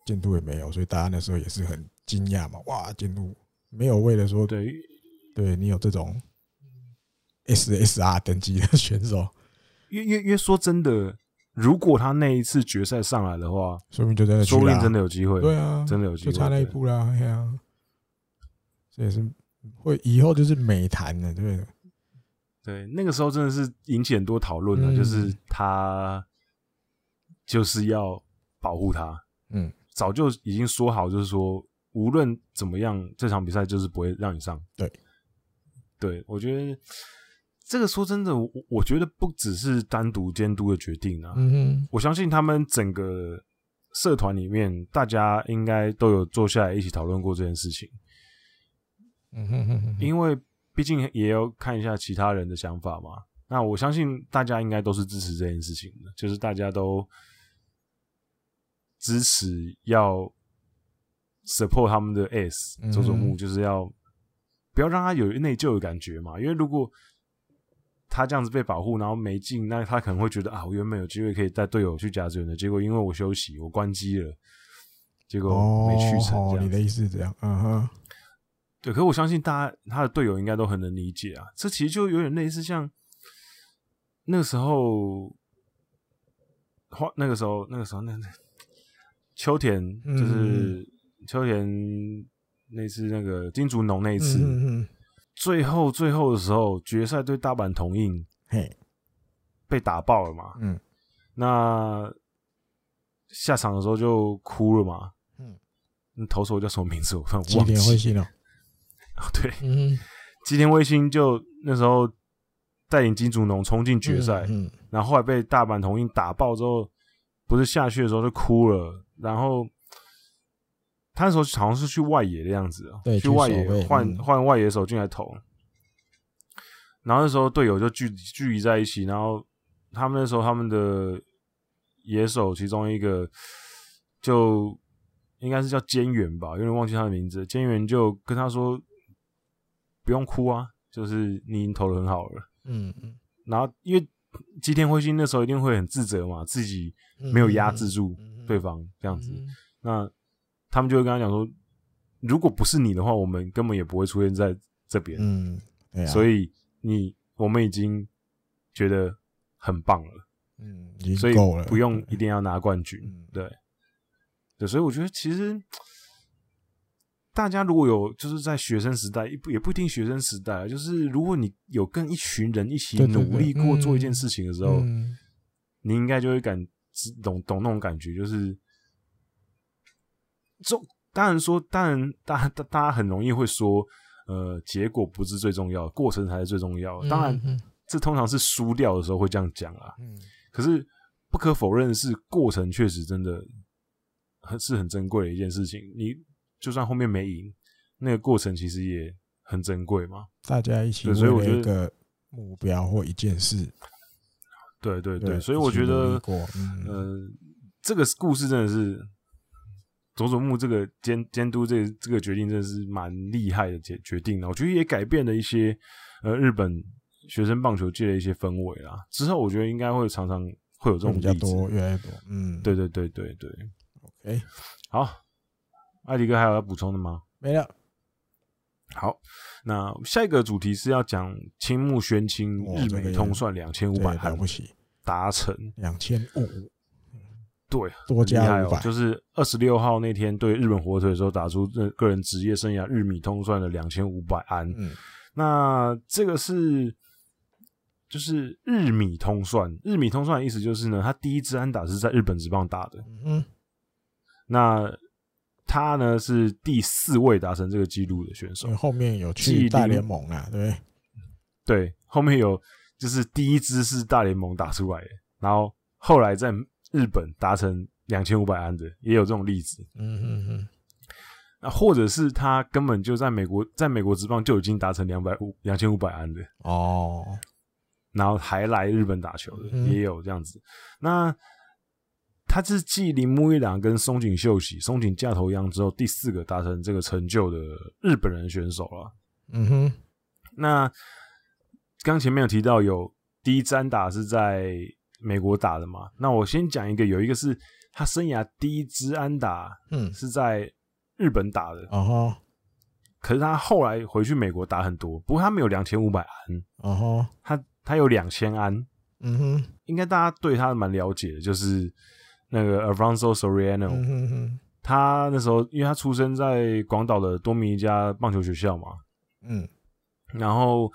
监督也没有，所以大家那时候也是很惊讶嘛。哇，监督没有为了说，对，对你有这种 SSR 等级的选手，因为因为说真的，如果他那一次决赛上来的话，说明就真的，说不定真的有机会。对啊，真的有机会，就差那一步啦。哎呀，这也是。会以后就是美谈了，对对，那个时候真的是引起很多讨论了，就是他就是要保护他，嗯，早就已经说好，就是说无论怎么样，这场比赛就是不会让你上。对，对我觉得这个说真的，我我觉得不只是单独监督的决定啊，嗯哼，我相信他们整个社团里面，大家应该都有坐下来一起讨论过这件事情。嗯哼哼哼，因为毕竟也要看一下其他人的想法嘛。那我相信大家应该都是支持这件事情的，就是大家都支持要 support 他们的 S 佐佐木，就是要不要让他有内疚的感觉嘛。因为如果他这样子被保护，然后没进，那他可能会觉得啊，我原本有机会可以带队友去甲子园的，结果因为我休息，我关机了，结果没去成。哦，你的意思是这样？嗯哼。对，可是我相信大家他的队友应该都很能理解啊。这其实就有点类似像那个时候，花那个时候那个时候那那秋田就是秋田那次那个金竹农那一次，最后最后的时候决赛对大阪桐荫，嘿，被打爆了嘛。嗯，那下场的时候就哭了嘛。嗯，那投手叫什么名字？我忘记了。哦，对，嗯，吉田卫星就那时候带领金竹农冲进决赛，嗯，然后后来被大阪桐印打爆之后，不是下去的时候就哭了，然后他那时候好像是去外野的样子，对，去外野换换外野手进来投，然后那时候队友就聚聚集在一起，然后他们那时候他们的野手其中一个就应该是叫菅原吧，有点忘记他的名字。菅原就跟他说：“不用哭啊，就是你已经投的很好了。”嗯嗯。然后因为吉田辉星那时候一定会很自责嘛，自己没有压制住对方这样子。那他们就会跟他讲说：“如果不是你的话，我们根本也不会出现在这边。”嗯，对啊。所以你我们已经觉得很棒了。嗯，已经够了，所以不用一定要拿冠军，嗯、对，对，所以我觉得其实大家如果有就是在学生时代，也不也不一定学生时代，就是如果你有跟一群人一起努力过做一件事情的时候，对对对嗯、你应该就会感懂懂那种感觉，就是，就当然说，当然大大大家很容易会说，呃，结果不是最重要，过程才是最重要。当然，嗯、这通常是输掉的时候会这样讲啊。嗯可是不可否认的是，过程确实真的很是很珍贵的一件事情。你就算后面没赢，那个过程其实也很珍贵嘛。大家一起为了一个目标或一件事，对对对，所以我觉得，嗯、呃，这个故事真的是佐佐木这个监监督这个、这个决定真的是蛮厉害的决决定的。我觉得也改变了一些呃日本。学生棒球界的一些氛围啦，之后我觉得应该会常常会有这种比较多，越来越多。嗯，对对对对对。OK，好，艾迪哥还有要补充的吗？没了。好，那下一个主题是要讲青木宣清日美通算两千五百安，了不起，达成两千五。对，多加五百，就是二十六号那天对日本火腿的时候打出个人职业生涯日米通算的两千五百安。嗯，那这个是。就是日米通算，日米通算的意思就是呢，他第一支安打是在日本职棒打的。嗯，那他呢是第四位达成这个记录的选手。后面有去大联盟啊，对对，后面有就是第一支是大联盟打出来的，然后后来在日本达成两千五百安的，也有这种例子。嗯嗯嗯。那或者是他根本就在美国，在美国职棒就已经达成两百五两千五百安的哦。然后还来日本打球的也有这样子，嗯、那他是继铃木一朗跟松井秀喜、松井架头央之后第四个达成这个成就的日本人选手了。嗯哼，那刚前面有提到有第一支安打是在美国打的嘛？那我先讲一个，有一个是他生涯第一支安打，嗯，是在日本打的。哦吼，可是他后来回去美国打很多，不过他没有两千五百安。哦吼，他。他有两千安，嗯哼，应该大家对他蛮了解的，就是那个 Alfonso Soriano，嗯哼哼，他那时候因为他出生在广岛的多米尼加棒球学校嘛，嗯，然后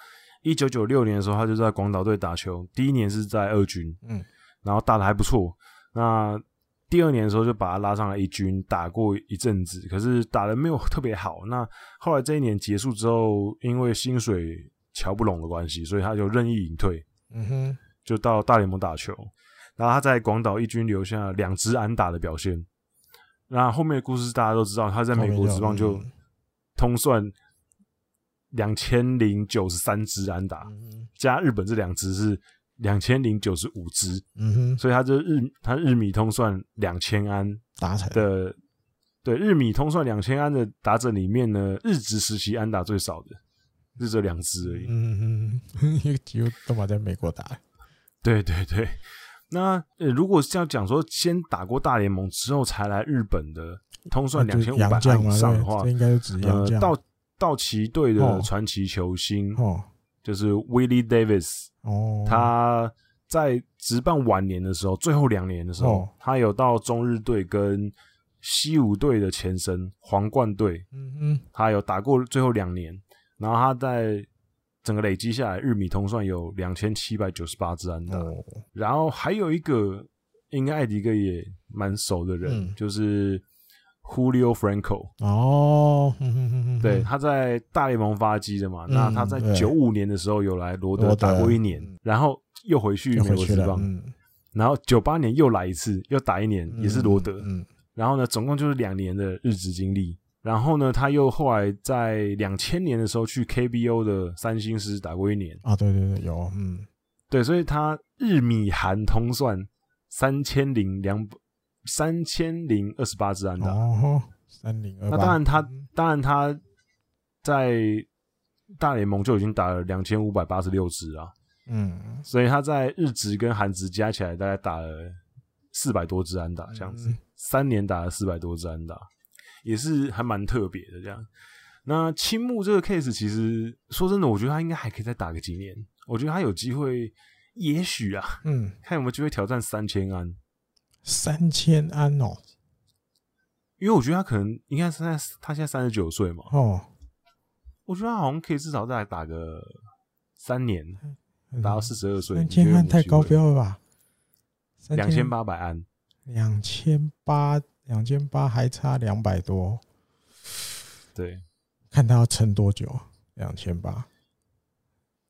一九九六年的时候，他就在广岛队打球，第一年是在二军，嗯，然后打得还不错，那第二年的时候就把他拉上来一军，打过一阵子，可是打得没有特别好，那后来这一年结束之后，因为薪水。瞧不拢的关系，所以他就任意隐退，嗯哼，就到大联盟打球。然后他在广岛一军留下两支安打的表现。那后面的故事大家都知道，他在美国职棒就通算两千零九十三支安打，加日本这两支是两千零九十五支，嗯哼，所以他这日他日米通算两千安打的，对，日米通算两千安的打者里面呢，日职时期安打最少的。是这两支而已，嗯嗯，因为几乎都嘛在美国打。对对对，那呃，如果是要讲说先打过大联盟之后才来日本的，通算两千五百万以上的话，应该是指洋将。道道奇队的传奇球星，哦，就是 Willie Davis，哦，他在职棒晚年的时候，最后两年的时候，他有到中日队跟西武队的前身皇冠队，嗯嗯，他有打过最后两年。然后他在整个累积下来，日米通算有两千七百九十八支安打。哦、然后还有一个，应该艾迪哥也蛮熟的人，嗯、就是 Julio Franco。哦，哼哼哼哼对，他在大联盟发迹的嘛。嗯、那他在九五年的时候有来罗德打过一年，嗯、然后又回去美国职棒。嗯、然后九八年又来一次，又打一年，也是罗德。然后呢，总共就是两年的日职经历。然后呢，他又后来在两千年的时候去 KBO 的三星狮打过一年啊，对对对，有，嗯，对，所以他日米韩通算三千零两三千零二十八支安打。哦，三零二。那当然他，他当然他在大联盟就已经打了两千五百八十六支啊。嗯，所以他在日职跟韩职加起来大概打了四百多支安打，这样子，三年打了四百多支安打，也是还蛮特别的这样。那青木这个 case，其实说真的，我觉得他应该还可以再打个几年。我觉得他有机会，也许啊，嗯，看有没有机会挑战三千安。三千安哦，因为我觉得他可能应该现在他现在三十九岁嘛，哦，我觉得他好像可以至少再打个三年。打到四十二岁，三千安太高标了吧？两千八百安，两千八，两千八还差两百多。对，看他要撑多久？两千八。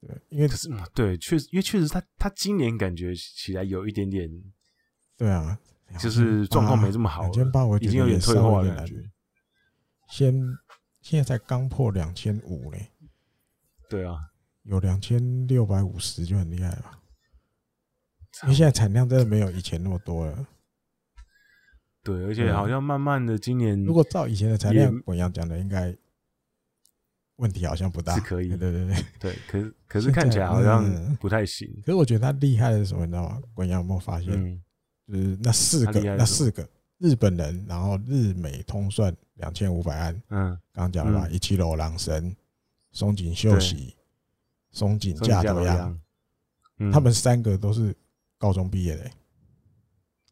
对，因为可是对，确实，因为确实他他今年感觉起来有一点点，对啊，就是状况没这么好。两千八，我已经有点退化的感觉。先，现在才刚破两千五嘞。对啊。有两千六百五十就很厉害了，因为现在产量真的没有以前那么多了。对，而且好像慢慢的今年，如果照以前的产量，我一样讲的，应该问题好像不大，是可以。对对对对，可是可是看起来好像不太行。可是我觉得他厉害的是什么，你知道吗？滚阳有没有发现？就是那四个，那四个日本人，然后日美通算两千五百安。嗯，刚刚讲了吧？一七楼狼神、松井秀喜。松井稼头央，他们三个都是高中毕业的，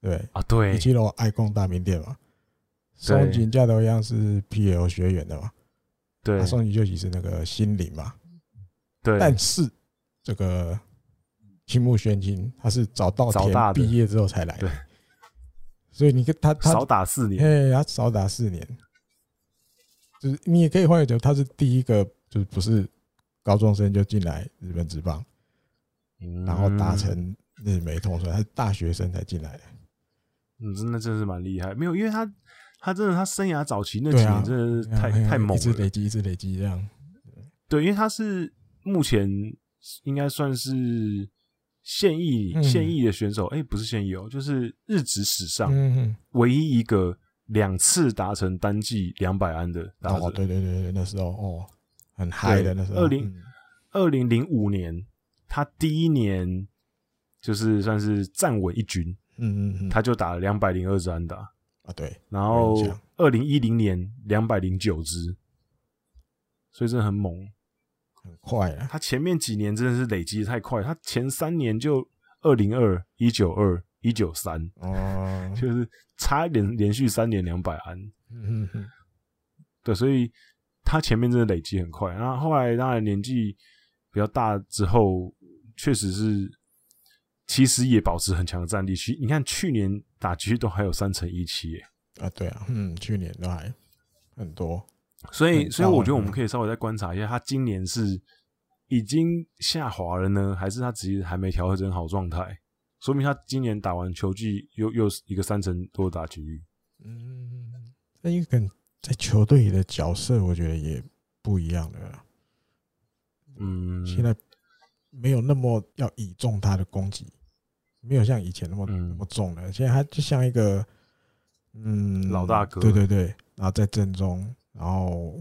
对。啊，对，一七楼爱工大名店嘛，松井架头央是 PL 学员的嘛，对，松井秀喜是那个心灵嘛，对，但是这个青木宣金他是早稻田毕业之后才来的，所以你跟他他少打四年，哎，他少打四年，就是你也可以换个角度，他是第一个，就是不是。高中生就进来日本职棒，然后达成日美通算，他是大学生才进来的。嗯，真的真的是蛮厉害。没有，因为他他真的他生涯早期那几年真的是太太猛了，一直累积，一直累积这样。对，因为他是目前应该算是现役现役的选手，哎，不是现役哦，就是日职史上唯一一个两次达成单季两百安的。哦，对对对对，那时候哦。很嗨的那时候，二零二零零五年，他第一年就是算是站稳一军，嗯嗯嗯，他就打了两百零二支安打。啊，对，然后二零一零年两百零九支，所以真的很猛，很快啊！他前面几年真的是累积太快，他前三年就二零二一九二一九三，哦，就是差一点连续三年两百安，嗯嗯嗯，对，所以。他前面真的累积很快，然后后来当然年纪比较大之后，确实是其实也保持很强的战力。去你看去年打局都还有三成一七耶，啊对啊，嗯，去年都还很多，所以所以我觉得我们可以稍微再观察一下，他今年是已经下滑了呢，还是他只是还没调整好状态？说明他今年打完球季又又是一个三成多打击率，嗯，那应该。在球队里的角色，我觉得也不一样了。嗯，现在没有那么要倚重他的攻击，没有像以前那么那么重了。现在他就像一个嗯老大哥，对对对，然后在正中，然后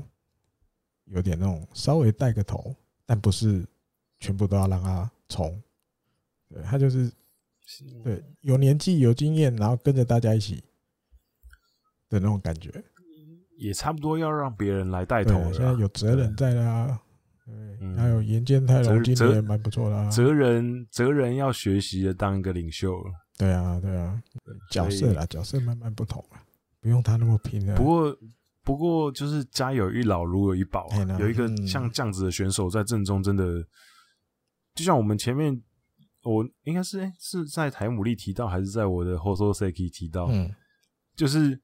有点那种稍微带个头，但不是全部都要让他冲。对，他就是对有年纪有经验，然后跟着大家一起的那种感觉。也差不多要让别人来带头了。现在有责任在啦，对，还有岩见太郎今年也蛮不错的。责任责任要学习的当一个领袖了。对啊，对啊，角色啦，角色慢慢不同了，不用他那么拼了。不过不过就是家有一老如有一宝，有一个像这样子的选手在阵中，真的就像我们前面我应该是是在台姆利提到，还是在我的 Hososeki 提到，嗯，就是。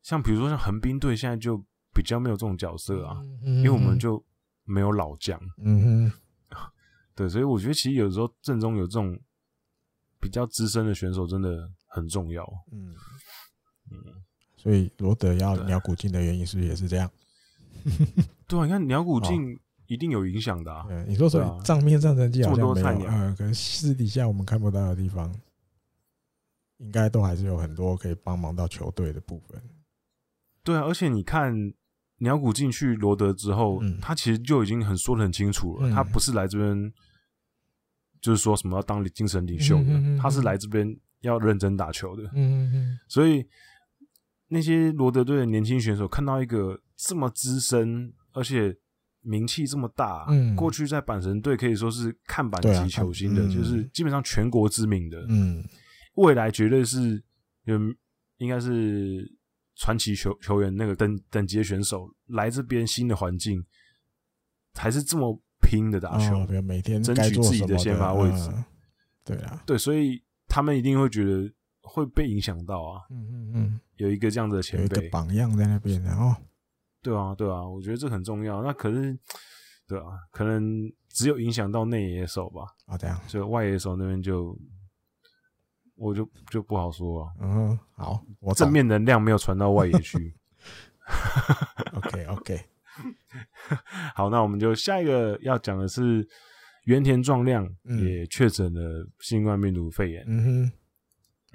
像比如说像横滨队现在就比较没有这种角色啊，因为我们就没有老将。嗯哼，对，所以我觉得其实有时候阵中有这种比较资深的选手真的很重要。嗯嗯，所以罗德要鸟谷静的原因是不是也是这样？对啊，你看鸟谷静一定有影响的啊。对，你说说账面上成绩好像没有，嗯，可是私底下我们看不到的地方。应该都还是有很多可以帮忙到球队的部分。对啊，而且你看鸟谷进去罗德之后，嗯、他其实就已经很说的很清楚了，嗯、他不是来这边就是说什么要当精神领袖的，他是来这边要认真打球的。所以那些罗德队的年轻选手看到一个这么资深，而且名气这么大，嗯、过去在阪神队可以说是看板级球星的，就是基本上全国知名的。嗯，未来绝对是有应该是传奇球球员那个等等级的选手来这边新的环境，还是这么拼的打球，哦、每天争取自己的先发位置。嗯、对啊，对，所以他们一定会觉得会被影响到啊。嗯嗯嗯，有一个这样子的前辈榜样在那边，然后。对啊，对啊，我觉得这很重要。那可是，对啊，可能只有影响到内野手吧。啊，这样，所以外野手那边就，我就就不好说了。嗯，好，我正面能量没有传到外野去。OK，OK，好，那我们就下一个要讲的是原田壮亮也确诊了新冠病毒肺炎。嗯哼，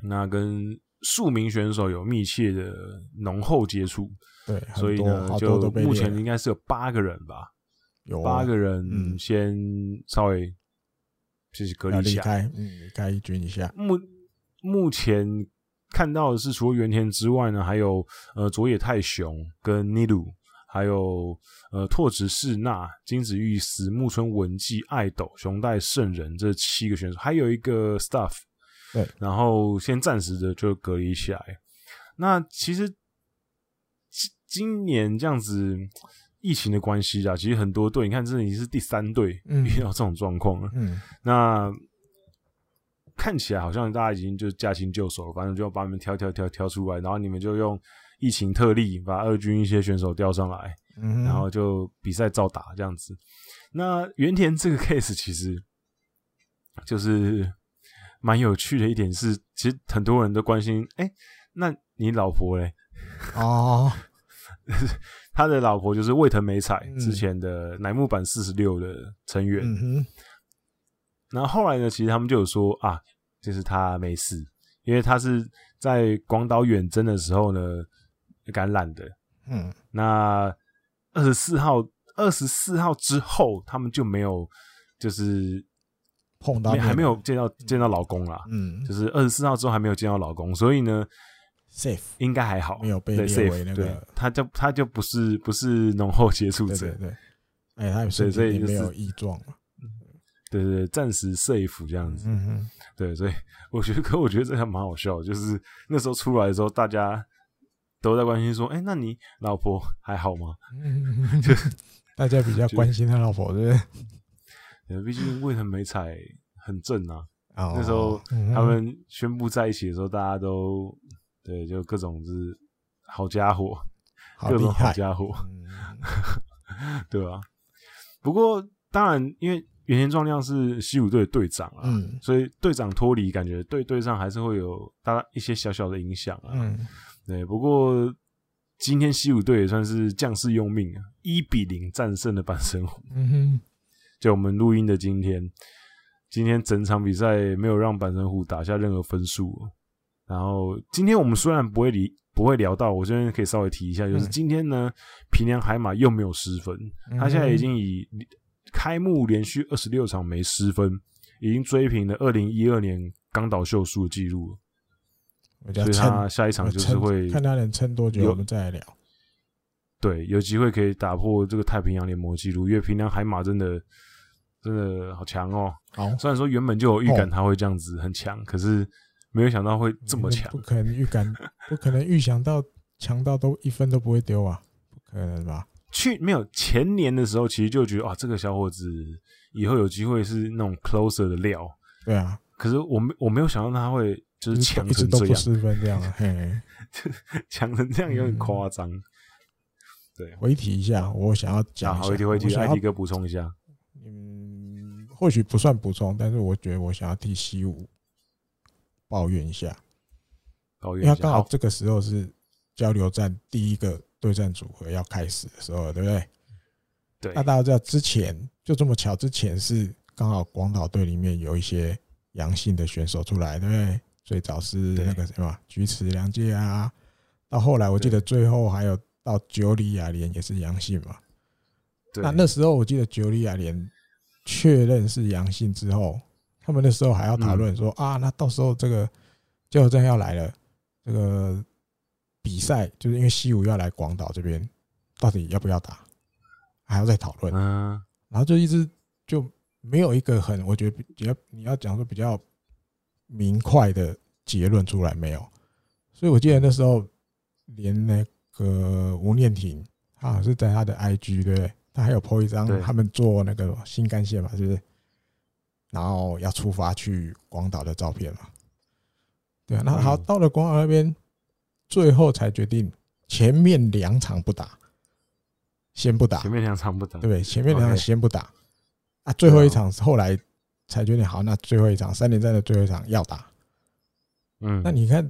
那跟数名选手有密切的浓厚接触。对，所以呢，就目前应该是有八个人吧，有八个人先稍微就是隔离一下，嗯，离开军一下。目目前看到的是，除了原田之外呢，还有呃佐野泰雄跟尼鲁，还有呃拓殖士那、金子玉司、木村文纪、爱斗、熊代圣人这七个选手，还有一个 staff，对，然后先暂时的就隔离起来。那其实。今年这样子疫情的关系啊，其实很多队，你看这已经是第三队遇到这种状况了。嗯，那看起来好像大家已经就驾轻就熟了，反正就要把你们挑挑挑挑出来，然后你们就用疫情特例把二军一些选手调上来，嗯，然后就比赛照打这样子。那原田这个 case 其实就是蛮有趣的一点是，其实很多人都关心，哎，那你老婆嘞？哦。他的老婆就是卫藤美彩，之前的乃木坂四十六的成员。然后后来呢，其实他们就有说啊，就是他没事，因为他是在广岛远征的时候呢感染的。嗯。那二十四号，二十四号之后，他们就没有就是碰到，还没有见到见到老公啦。嗯。就是二十四号之后还没有见到老公，所以呢。safe 应该还好，没有被列为那个，他就他就不是不是浓厚接触者，对对，哎，他有所以所以没有异状嘛，对对对，暂时 safe 这样子，嗯嗯，对，所以我觉得，可我觉得这还蛮好笑，就是那时候出来的时候，大家都在关心说，哎，那你老婆还好吗？就是大家比较关心他老婆，对不对？呃，毕竟卫藤美彩很正啊，那时候他们宣布在一起的时候，大家都。对，就各种是好家伙，各种好家伙，嗯、对吧？不过当然，因为原田壮亮是西武队的队长啊，嗯、所以队长脱离，感觉对队上还是会有大一些小小的影响啊。嗯、对，不过今天西武队也算是将士用命啊，一比零战胜了阪神虎。嗯哼，就我们录音的今天，今天整场比赛没有让阪神虎打下任何分数。然后今天我们虽然不会离不会聊到，我这边可以稍微提一下，就是今天呢，平良海马又没有失分，他现在已经以开幕连续二十六场没失分，已经追平了二零一二年冈岛秀树的记录了。所以他下一场就是会看他能撑多久，我们再来聊。对，有机会可以打破这个太平洋联盟记录，因为平良海马真的真的好强哦。好，虽然说原本就有预感他会这样子很强，可是。没有想到会这么强，不可能预感，不可能预想到强到都一分都不会丢啊，不可能吧？去没有前年的时候，其实就觉得啊，这个小伙子以后有机会是那种 closer 的料。对啊，可是我没我没有想到他会就是强成这样，不失分这样，嘿，强成这样有点夸张。嗯、对，回提一下，我想要讲，回提回提，ID 哥补充一下。嗯，或许不算补充，但是我觉得我想要替西武。抱怨一下，抱怨一下，因为刚好这个时候是交流站第一个对战组合要开始的时候，对不对？对。那大家知道之前就这么巧，之前是刚好广岛队里面有一些阳性的选手出来，对不对？最早是那个什么菊池良介啊，到后来我记得最后还有到九里亚莲也是阳性嘛。那那时候我记得九里亚莲确认是阳性之后，他们那时候还要讨论说啊，那到时候这个加油站要来了，这个比赛就是因为西武要来广岛这边，到底要不要打，还要再讨论。嗯，然后就一直就没有一个很，我觉得比较你要讲说比较明快的结论出来没有，所以我记得那时候连那个吴念婷，他好像是在他的 IG 对不对？他还有 po 一张他们做那个新干线嘛，是不是？然后要出发去广岛的照片嘛？对啊，那好，到了广岛那边，最后才决定前面两场不打，先不打。前面两场不打，对，前面两场先不打。啊，最后一场后来才决定好，那最后一场三连战的最后一场要打。嗯，那你看，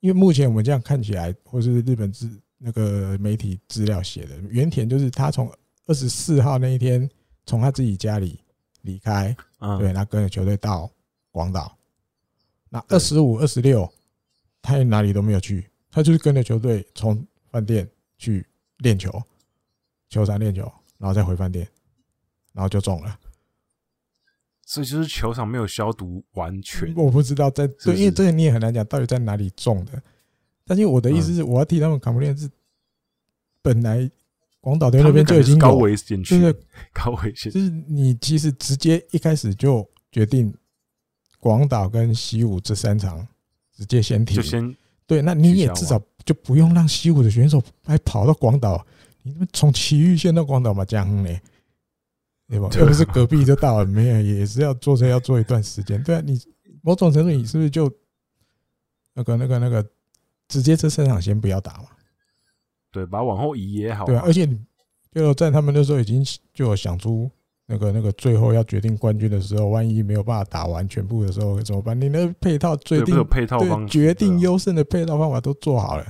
因为目前我们这样看起来，或是日本资那个媒体资料写的，原田就是他从。二十四号那一天，从他自己家里离开，对，他跟着球队到广岛。那二十五、二十六，他也哪里都没有去，他就是跟着球队从饭店去练球，球场练球，然后再回饭店，然后就中了。所以就是球场没有消毒完全，我不知道在对，因为这个你也很难讲到底在哪里中的。但是我的意思是，我要替他们扛不练是本来。广岛队那边就已经高危险区，就是高危险，就是你其实直接一开始就决定广岛跟西武这三场直接先停，就先对，那你也至少就不用让西武的选手还跑到广岛，你们从埼玉县到广岛嘛，这样呢，对吧？又不是隔壁就到了，没有也是要坐车要坐一段时间，对啊，你某种程度你是不是就那个那个那个直接这三场先不要打嘛？对，把往后移也好。对啊，而且就在他们那时候已经就有想出那个那个最后要决定冠军的时候，万一没有办法打完全部的时候怎么办？你那配套决定配套方决定优胜的配套方法都做好了，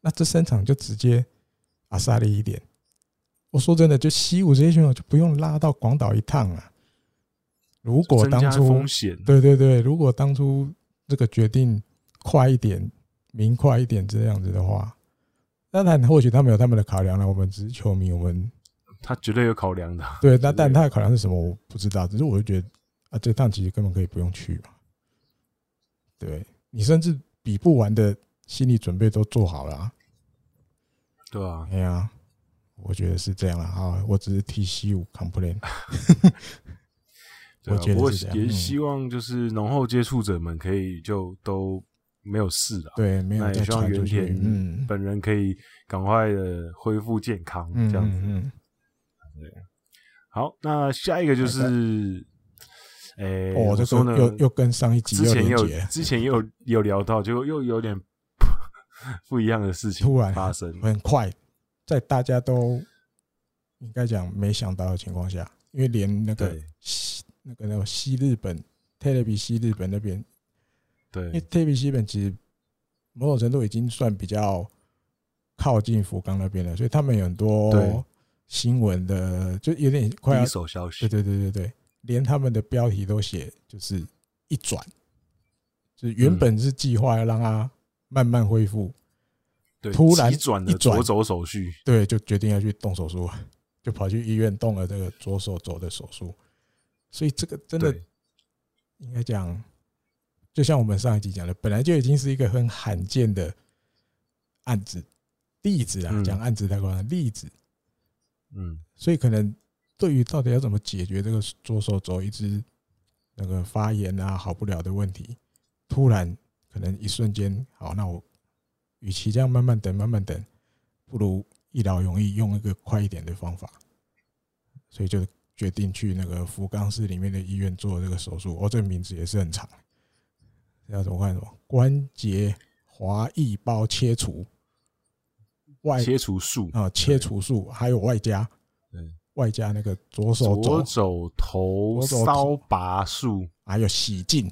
那这三场就直接阿萨利一点。我说真的，就西武这些选手就不用拉到广岛一趟啊。如果当初对对对，如果当初这个决定快一点、明快一点这样子的话。当然，或许他们有他们的考量了。我们只是球迷，我们他绝对有考量的。对，那但他的考量是什么？我不知道。只是我就觉得啊，这趟其实根本可以不用去嘛。对，你甚至比不完的心理准备都做好了啊。对啊，哎呀，我觉得是这样了啊。我只是替西武 complain。我觉得也希望就是浓厚接触者们可以就都。没有事了，对，没有。那也希望原田本人可以赶快的恢复健康，这样子。嗯，对。好，那下一个就是，诶，哦，这时候呢，又又跟上一集之前有之前有 有聊到，就又有点 不一样的事情突然发生，很快，在大家都应该讲没想到的情况下，因为连那个西那个那个西日本，特别比西日本那边。对，因为特别西本其实某种程度已经算比较靠近福冈那边了，所以他们有很多新闻的，就有点快要第一手消息。对对对对对，连他们的标题都写就是一转，就是原本是计划要让他慢慢恢复，对，突然一转的左肘手续，对，就决定要去动手术，就跑去医院动了这个左手肘的手术，所以这个真的应该讲。就像我们上一集讲的，本来就已经是一个很罕见的案子例子啊，讲案子太夸张，例子，嗯，所以可能对于到底要怎么解决这个左手肘一直那个发炎啊好不了的问题，突然可能一瞬间，好，那我与其这样慢慢等，慢慢等，不如一劳永逸，用一个快一点的方法，所以就决定去那个福冈市里面的医院做这个手术。哦，这个名字也是很长。要怎么看？什么关节滑液包切除外切除术啊？切除术还有外加，外加那个左手左手头搔拔术，还有洗净。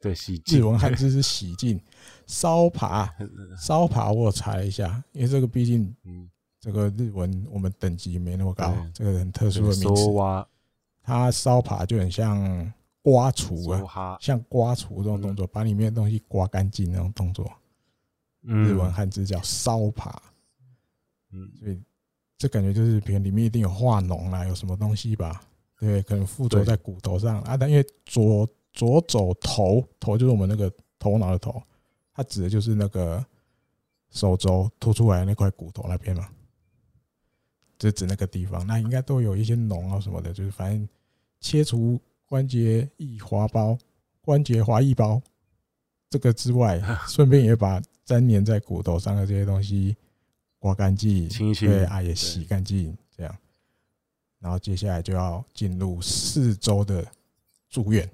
对，洗净日文汉字是 洗净。搔拔 搔拔，我查了一下，因为这个毕竟，这个日文我们等级没那么高，这个很特殊的名词。它搔拔就很像刮除啊，像刮除这种动作，把里面的东西刮干净那种动作。日文汉字叫烧扒，嗯，所以这感觉就是，别人里面一定有化脓啦，有什么东西吧？对，可能附着在骨头上啊。但因为左左肘头头就是我们那个头脑的头，它指的就是那个手肘凸出来那块骨头那边嘛，就指那个地方。那应该都有一些脓啊什么的，就是反正切除关节易滑包、关节滑液包这个之外，顺便也把。粘黏在骨头上的这些东西刮干净，清一清，对啊，也洗干净，这样，然后接下来就要进入四周的住院，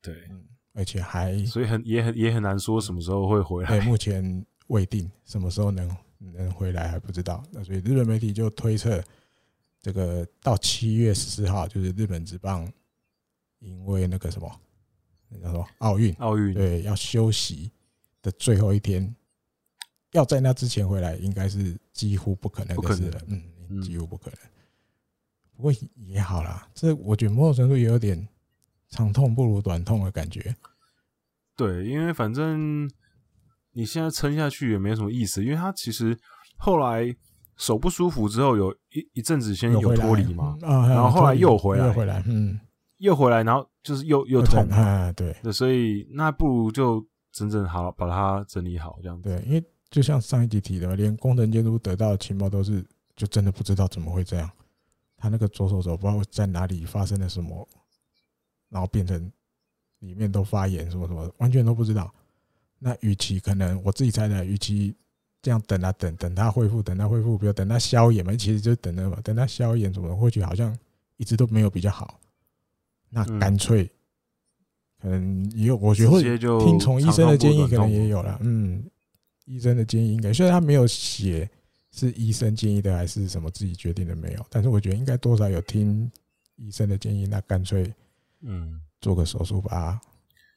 对，而且还所以很也很也很难说什么时候会回来，对，目前未定，什么时候能能回来还不知道。那所以日本媒体就推测，这个到七月十四号就是日本职棒，因为那个什么，那叫什么奥运，奥运。对要休息。的最后一天，要在那之前回来，应该是几乎不可能的事了。嗯，几乎不可能。不过也好啦，这我觉得某种程度也有点长痛不如短痛的感觉。对，因为反正你现在撑下去也没什么意思，因为他其实后来手不舒服之后，有一一阵子先有脱离嘛，然后后来又回来，又回来，嗯，又回来，然后就是又又痛啊，对，所以那不如就。真正好把它整理好，这样子。对，因为就像上一集提的，连工程监督得到的情报都是，就真的不知道怎么会这样。他那个左手手不知道在哪里发生了什么，然后变成里面都发炎，什么什么，完全都不知道。那与其可能我自己猜的，与其这样等啊等，等他恢复，等他恢复，比如等他消炎嘛，其实就等那嘛，等他消炎什么的，或许好像一直都没有比较好。那干脆。嗯，也有，我觉得会听从医生的建议，可能也有了。嗯，医生的建议应该，虽然他没有写是医生建议的还是什么自己决定的没有，但是我觉得应该多少有听医生的建议。那干脆，嗯，做个手术把它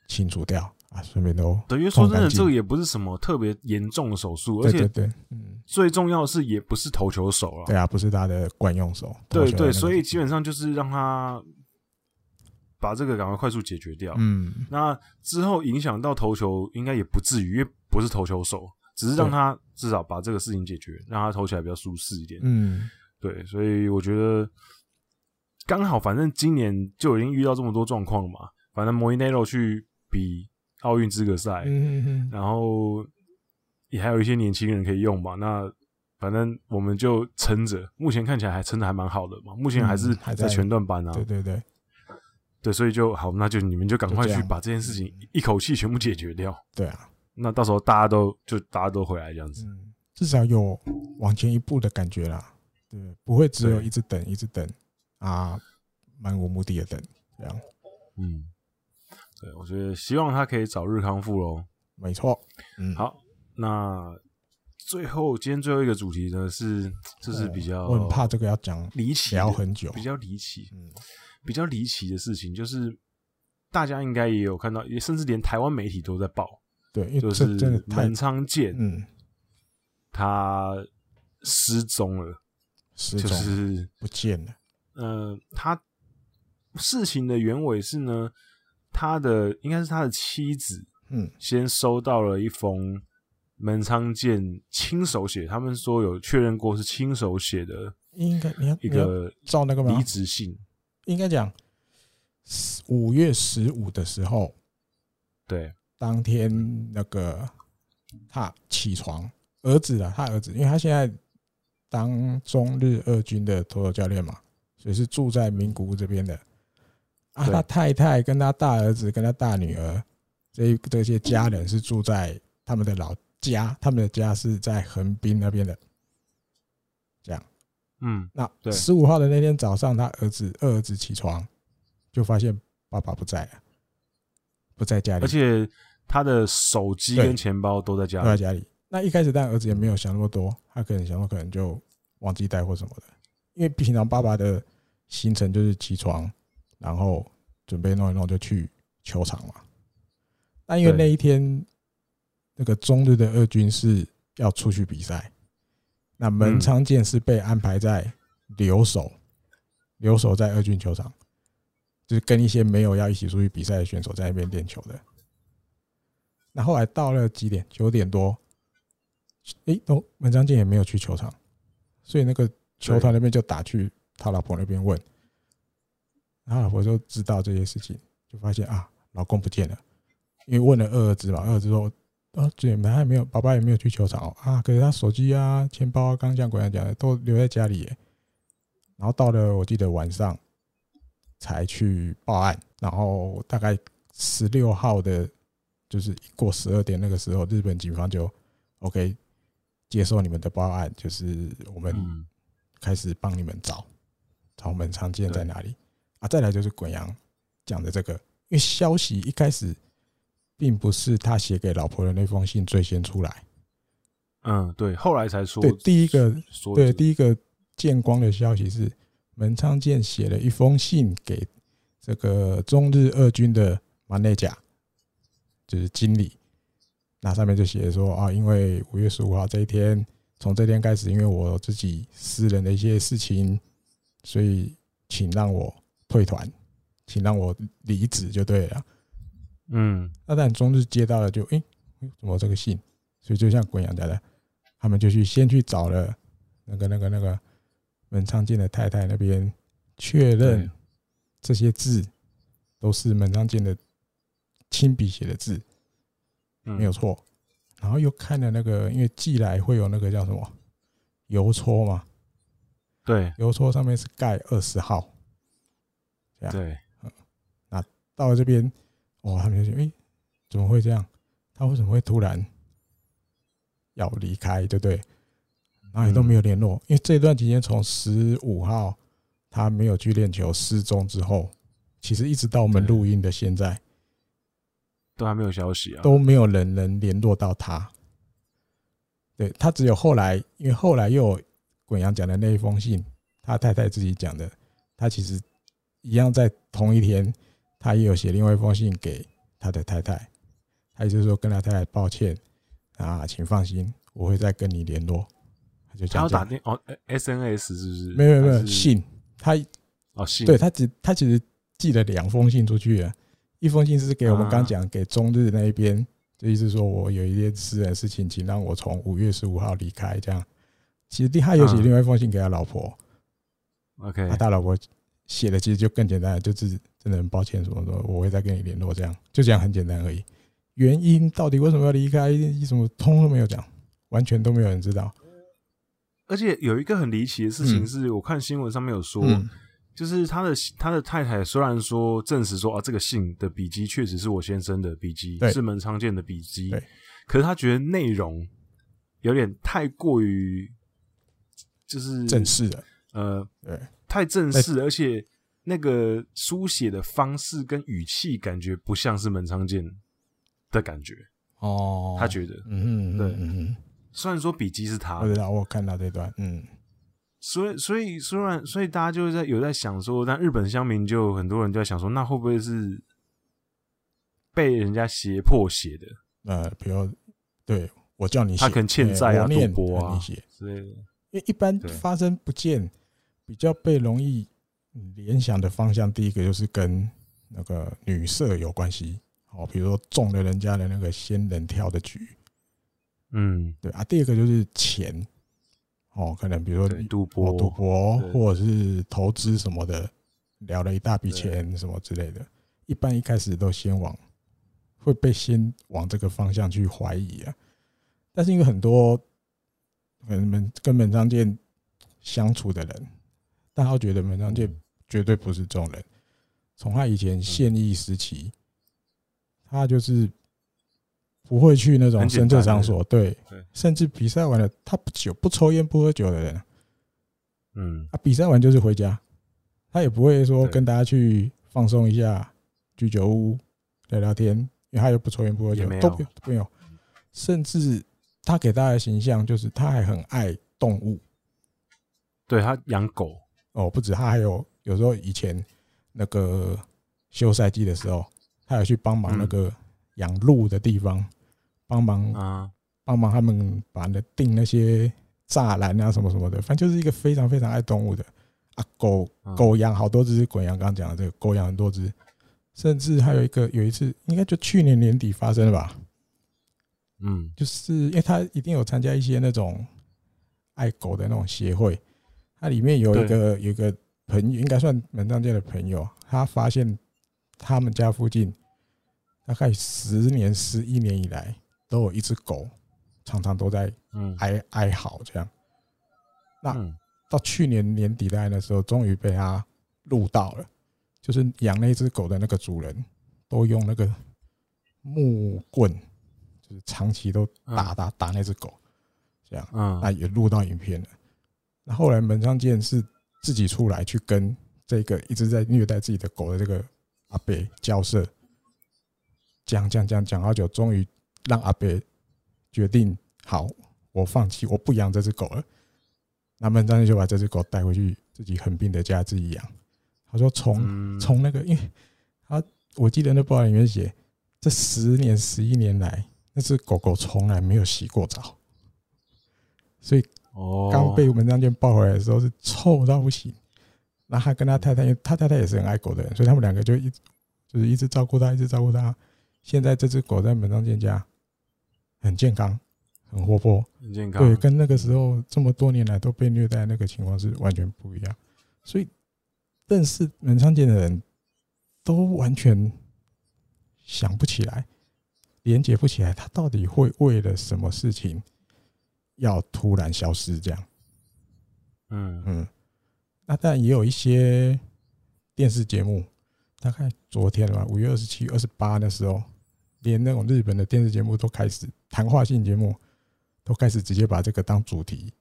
清除掉啊，顺便都等于说真的，这个也不是什么特别严重的手术，而且对，嗯，最重要的是也不是投球手了，对啊，不是他的惯用手，对对，所以基本上就是让他。把这个赶快快速解决掉。嗯，那之后影响到投球应该也不至于，因为不是投球手，只是让他至少把这个事情解决，让他投起来比较舒适一点。嗯，对，所以我觉得刚好，反正今年就已经遇到这么多状况了嘛。反正 Molinero 去比奥运资格赛，嗯，然后也还有一些年轻人可以用嘛。那反正我们就撑着，目前看起来还撑的还蛮好的嘛。目前还是还在全段班啊。对对对。对，所以就好，那就你们就赶快去把这件事情一口气全部解决掉。对啊，那到时候大家都就大家都回来这样子，嗯，至少有往前一步的感觉啦。对，不会只有一直等，一直等啊，漫无目的的等这样。嗯，对，我觉得希望他可以早日康复喽。没错，嗯，好，那最后今天最后一个主题呢是，就是比较我很怕这个要讲离奇，聊很久，比较离奇，嗯。比较离奇的事情，就是大家应该也有看到，也甚至连台湾媒体都在报，对，就是门仓健，嗯，他失踪了，失踪就是不见了。呃，他事情的原委是呢，他的应该是他的妻子，嗯，先收到了一封门仓健亲手写，他们说有确认过是亲手写的，应该你要一个照那个吗？离职信。应该讲五月十五的时候，对，当天那个他起床，儿子啊，他儿子，因为他现在当中日二军的投手教练嘛，所以是住在名古屋这边的。啊，他太太跟他大儿子跟他大女儿这这些家人是住在他们的老家，他们的家是在横滨那边的。嗯，那十五号的那天早上，他儿子二儿子起床，就发现爸爸不在了，不在家里，而且他的手机跟钱包都在家里，都在家里。那一开始，但儿子也没有想那么多，他可能想说可能就忘记带或什么的，因为平常爸爸的行程就是起床，然后准备弄一弄就去球场嘛。但因为那一天那个中日的二军是要出去比赛。那门仓健是被安排在留守，留守在二军球场。就是跟一些没有要一起出去比赛的选手在那边练球的。那后来到了几点？九点多，诶，都文昌健也没有去球场，所以那个球团那边就打去他老婆那边问，他老婆就知道这些事情，就发现啊，老公不见了，因为问了二儿子嘛，二儿子说。哦，对，他还没有，爸爸也没有去球场哦啊，可是他手机啊、钱包啊，刚刚像国阳讲的，都留在家里耶。然后到了，我记得晚上才去报案，然后大概十六号的，就是过十二点那个时候，日本警方就 OK 接受你们的报案，就是我们开始帮你们找找我们常见在哪里啊。再来就是滚阳讲的这个，因为消息一开始。并不是他写给老婆的那封信最先出来，嗯，对，后来才说。对，第一个，对，第一个见光的消息是门仓健写了一封信给这个中日二军的马内甲，就是经理，那上面就写说啊，因为五月十五号这一天，从这天开始，因为我自己私人的一些事情，所以请让我退团，请让我离职就对了。嗯，那但中日接到了就，诶，怎么这个信？所以就像滚阳讲的，他们就去先去找了那个那个那个门昌健的太太那边确认这些字都是门昌健的亲笔写的字，没有错。然后又看了那个，因为寄来会有那个叫什么邮戳嘛，对，邮戳上面是盖二十号，这样。对，嗯，那到了这边。哦，他们就觉得，哎，怎么会这样？他为什么会突然要离开，对不对？然后也都没有联络，因为这段期间从十五号他没有去练球失踪之后，其实一直到我们录音的现在，都还没有消息啊，都没有人能联络到他。对，他只有后来，因为后来又有滚阳讲的那一封信，他太太自己讲的，他其实一样在同一天。他也有写另外一封信给他的太太，他就是说跟他太太抱歉啊，请放心，我会再跟你联络。他就这样讲。要打电哦，S N S 是不是？没有没有信，他哦信，对他只他其实寄了两封信出去了，一封信是给我们刚讲给中日那一边，就意思说我有一些私人事情，请让我从五月十五号离开。这样，其实他有写另外一封信给他老婆，OK，他大老婆写的其实就更简单，就是。真的很抱歉，什么什么，我会再跟你联络，这样就这样很简单而已。原因到底为什么要离开？什么通都没有讲，完全都没有人知道。而且有一个很离奇的事情是，我看新闻上面有说，就是他的他的太太虽然说证实说啊，这个信的笔迹确实是我先生的笔迹，是门仓健的笔迹，可是他觉得内容有点太过于就是正式的，呃，对，太正式，而且。那个书写的方式跟语气，感觉不像是门仓健的感觉。哦。他觉得，嗯嗯，对，嗯，虽然说笔记是他，我知道，我看到这段，嗯，所以，所以，虽然，所以大家就在有在想说，但日本乡民就很多人就在想说，那会不会是被人家胁迫写的？呃，比如，对我叫你写，他可能欠债啊，赌博啊，之类的，因为一般发生不见，比较被容易。联想的方向，第一个就是跟那个女色有关系，哦，比如说中了人家的那个仙人跳的局，嗯，对啊。第二个就是钱，哦，可能比如说赌博、赌博或者是投资什么的，聊了一大笔钱什么之类的。一般一开始都先往会被先往这个方向去怀疑啊。但是因为很多可能跟门仓健相处的人，大家都觉得门仓健。绝对不是这种人。从他以前现役时期，他就是不会去那种深色场所，对，甚至比赛完了，他不酒不抽烟不喝酒的人。嗯，他，比赛完就是回家，他也不会说跟大家去放松一下，居酒屋聊聊天，因为他又不抽烟不喝酒，都没有。都没有。甚至他给大家的形象就是他还很爱动物，对，他养狗哦，不止他还有。有时候以前那个休赛季的时候，他有去帮忙那个养鹿的地方，帮忙啊，帮忙他们把那定那些栅栏啊什么什么的，反正就是一个非常非常爱动物的啊，狗狗养好多只，滚羊刚刚讲的这个狗养很多只，甚至还有一个有一次，应该就去年年底发生的吧。嗯，就是因为他一定有参加一些那种爱狗的那种协会，它里面有一个有一个朋友，应该算门当街的朋友，他发现他们家附近大概十年、十一年以来都有一只狗，常常都在哀哀嚎这样。那到去年年底的时候，终于被他录到了，就是养那只狗的那个主人都用那个木棍。就是长期都打打打那只狗，这样，嗯，那也录到影片了。那后来门昌健是自己出来去跟这个一直在虐待自己的狗的这个阿伯交涉，讲讲讲讲好久，终于让阿伯决定好，我放弃，我不养这只狗了。那门上健就把这只狗带回去自己很病的家自己养。他说从从那个，因为他我记得那报里面写，这十年十一年来。那只狗狗从来没有洗过澡，所以刚被文章健抱回来的时候是臭到不行。那他跟他太太，因为他太太也是很爱狗的人，所以他们两个就一直就是一直照顾他，一直照顾他。现在这只狗在门章健家很健康，很活泼，很健康。对，跟那个时候这么多年来都被虐待那个情况是完全不一样。所以认识门章健的人都完全想不起来。连接不起来，他到底会为了什么事情要突然消失？这样，嗯。嗯，那当然也有一些电视节目，大概昨天吧，五月二十七、二十八的时候，连那种日本的电视节目都开始谈话性节目，都开始直接把这个当主题，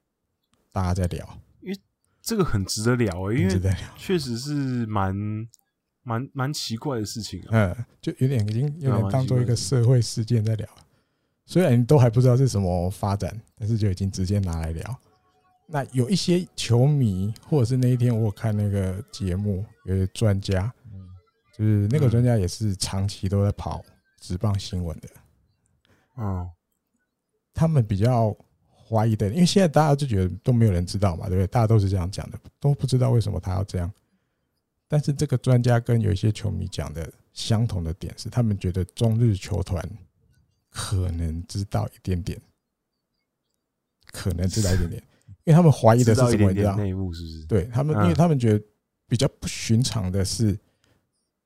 大家在聊，因为这个很值得聊，因为确实是蛮。蛮蛮奇怪的事情啊，嗯，就有点已经有点当做一个社会事件在聊，虽然都还不知道是什么发展，但是就已经直接拿来聊。那有一些球迷，或者是那一天我看那个节目，有些专家，就是那个专家也是长期都在跑直棒新闻的，嗯，他们比较怀疑的，因为现在大家就觉得都没有人知道嘛，对不对？大家都是这样讲的，都不知道为什么他要这样。但是这个专家跟有一些球迷讲的相同的点是，他们觉得中日球团可能知道一点点，可能知道一点点，因为他们怀疑的是什么？你知道内幕是不是？对他们，因为他们觉得比较不寻常的是，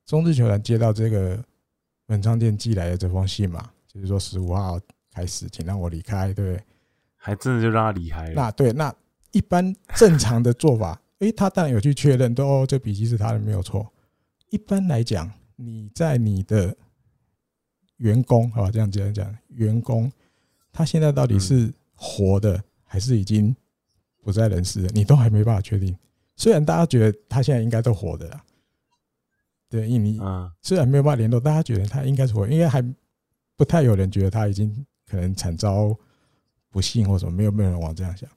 中日球团接到这个文昌店寄来的这封信嘛，就是说十五号开始，请让我离开，对不对？还真的就让他离开了。那对，那一般正常的做法。诶，他当然有去确认，都哦，这笔记是他的，没有错。一般来讲，你在你的员工，好吧，这样这样讲，员工他现在到底是活的还是已经不在人世了，你都还没办法确定。虽然大家觉得他现在应该都活的啦，对，因为你虽然没有办法联络，大家觉得他应该是活，应该还不太有人觉得他已经可能惨遭不幸或什么，没有没有人往这样想。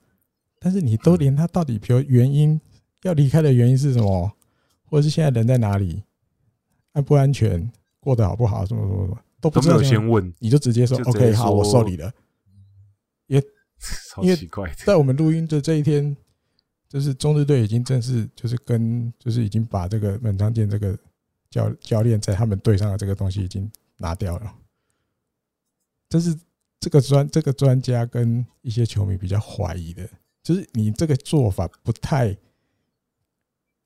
但是你都连他到底，比如原因。要离开的原因是什么？或者是现在人在哪里？安不安全？过得好不好？什么什么什么都不知道。先问，你就直接说 OK，好，我受理了。也因为 在我们录音的这一天，就是中日队已经正式就是跟就是已经把这个门昌健这个教教练在他们队上的这个东西已经拿掉了。这是这个专这个专家跟一些球迷比较怀疑的，就是你这个做法不太。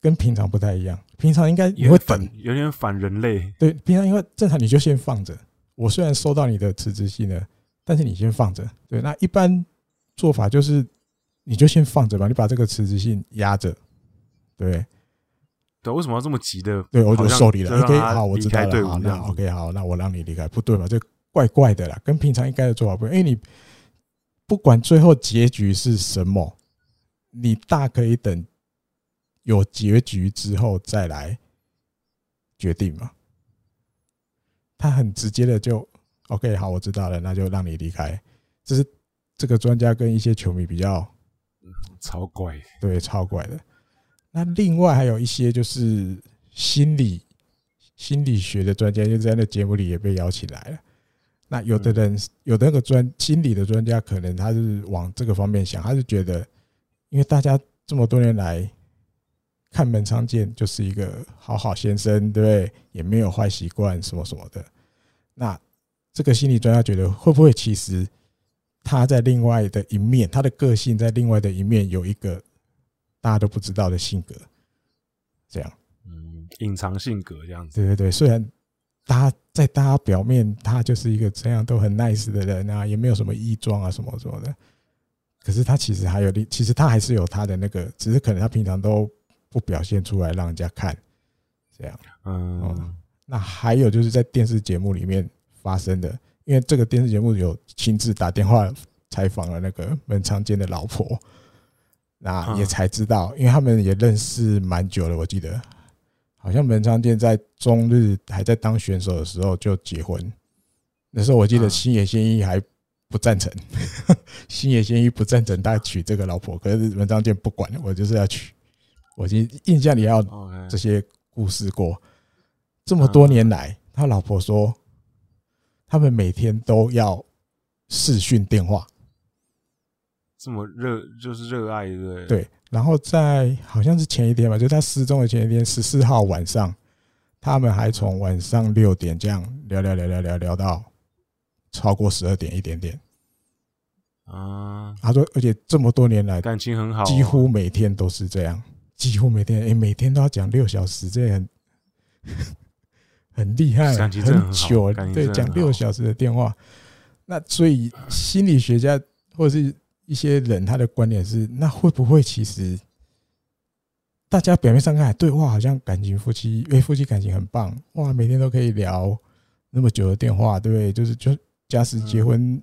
跟平常不太一样，平常应该你会等，有点反人类。对，平常因为正常你就先放着。我虽然收到你的辞职信了，但是你先放着。对，那一般做法就是你就先放着吧，你把这个辞职信压着。对，对，为什么要这么急的？对，我就受理了。OK，好，我知道了。好，那 OK，好，那我让你离开，不对吧？这怪怪的啦，跟平常应该的做法不一样。因为你不管最后结局是什么，你大可以等。有结局之后再来决定嘛？他很直接的就 OK，好，我知道了，那就让你离开。这是这个专家跟一些球迷比较超怪，对，超怪的。那另外还有一些就是心理心理学的专家，就在那节目里也被邀请来了。那有的人有的那个专心理的专家，可能他是往这个方面想，他是觉得，因为大家这么多年来。看门常见就是一个好好先生，对不对？也没有坏习惯，什么什么的。那这个心理专家觉得，会不会其实他在另外的一面，他的个性在另外的一面有一个大家都不知道的性格，这样，嗯，隐藏性格这样子。对对对，虽然大家在大家表面他就是一个这样都很 nice 的人啊，也没有什么异装啊什么什么的，可是他其实还有另，其实他还是有他的那个，只是可能他平常都。不表现出来让人家看，这样，嗯，那还有就是在电视节目里面发生的，因为这个电视节目有亲自打电话采访了那个门昌剑的老婆，那也才知道，因为他们也认识蛮久了，我记得好像门昌剑在中日还在当选手的时候就结婚，那时候我记得星野仙一还不赞成，星野仙一不赞成他娶这个老婆，可是门昌剑不管，我就是要娶。我记印象里要这些故事过，这么多年来，他老婆说，他们每天都要视讯电话，这么热就是热爱对对。然后在好像是前一天吧，就他失踪的前一天，十四号晚上，他们还从晚上六点这样聊聊聊聊聊聊到超过十二点一点点。啊，他说，而且这么多年来感情很好，几乎每天都是这样。几乎每天，哎，每天都要讲六小时，这很 很厉害，很久，对，讲六小时的电话。那所以心理学家或者是一些人，他的观点是：那会不会其实大家表面上看，对，哇，好像感情夫妻，因为夫妻感情很棒，哇，每天都可以聊那么久的电话，对不对？就是就假使结婚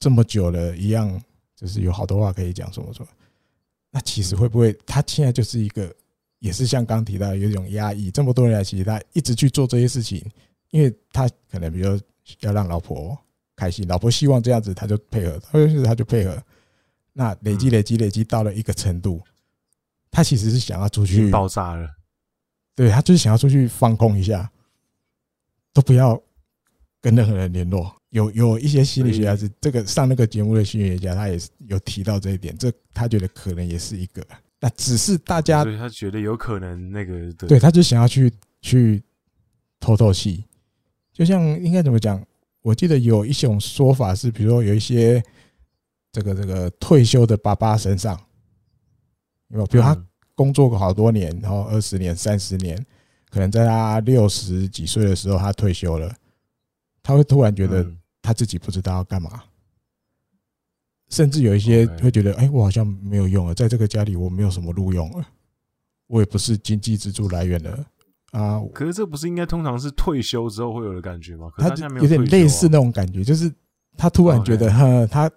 这么久了，一样，就是有好多话可以讲，说说。那其实会不会他现在就是一个，也是像刚提到有一种压抑，这么多年来，其实他一直去做这些事情，因为他可能比如要让老婆开心，老婆希望这样子，他就配合，他就是他就配合。那累积累积累积到了一个程度，他其实是想要出去爆炸了，对，他就是想要出去放空一下，都不要跟任何人联络。有有一些心理学家是这个上那个节目的心理学家，他也是有提到这一点，这他觉得可能也是一个，那只是大家，对他觉得有可能那个，对，他就想要去去透透气，就像应该怎么讲？我记得有一种说法是，比如说有一些这个这个退休的爸爸身上，有，比如他工作过好多年，然后二十年、三十年，可能在他六十几岁的时候，他退休了。他会突然觉得他自己不知道要干嘛，甚至有一些会觉得，哎，我好像没有用了，在这个家里我没有什么路用了，我也不是经济支柱来源了啊。可是这不是应该通常是退休之后会有的感觉吗？他有点类似那种感觉，就是他突然觉得，哈，他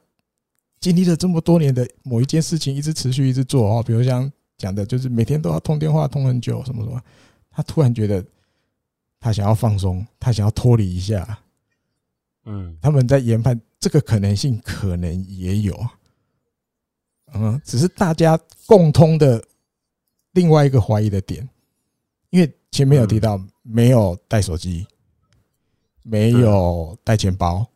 经历了这么多年的某一件事情，一直持续一直做哦，比如像讲的，就是每天都要通电话通很久，什么什么，他突然觉得他想要放松，他想要脱离一下。嗯，他们在研判这个可能性，可能也有，嗯，只是大家共通的另外一个怀疑的点，因为前面有提到没有带手机，没有带钱包，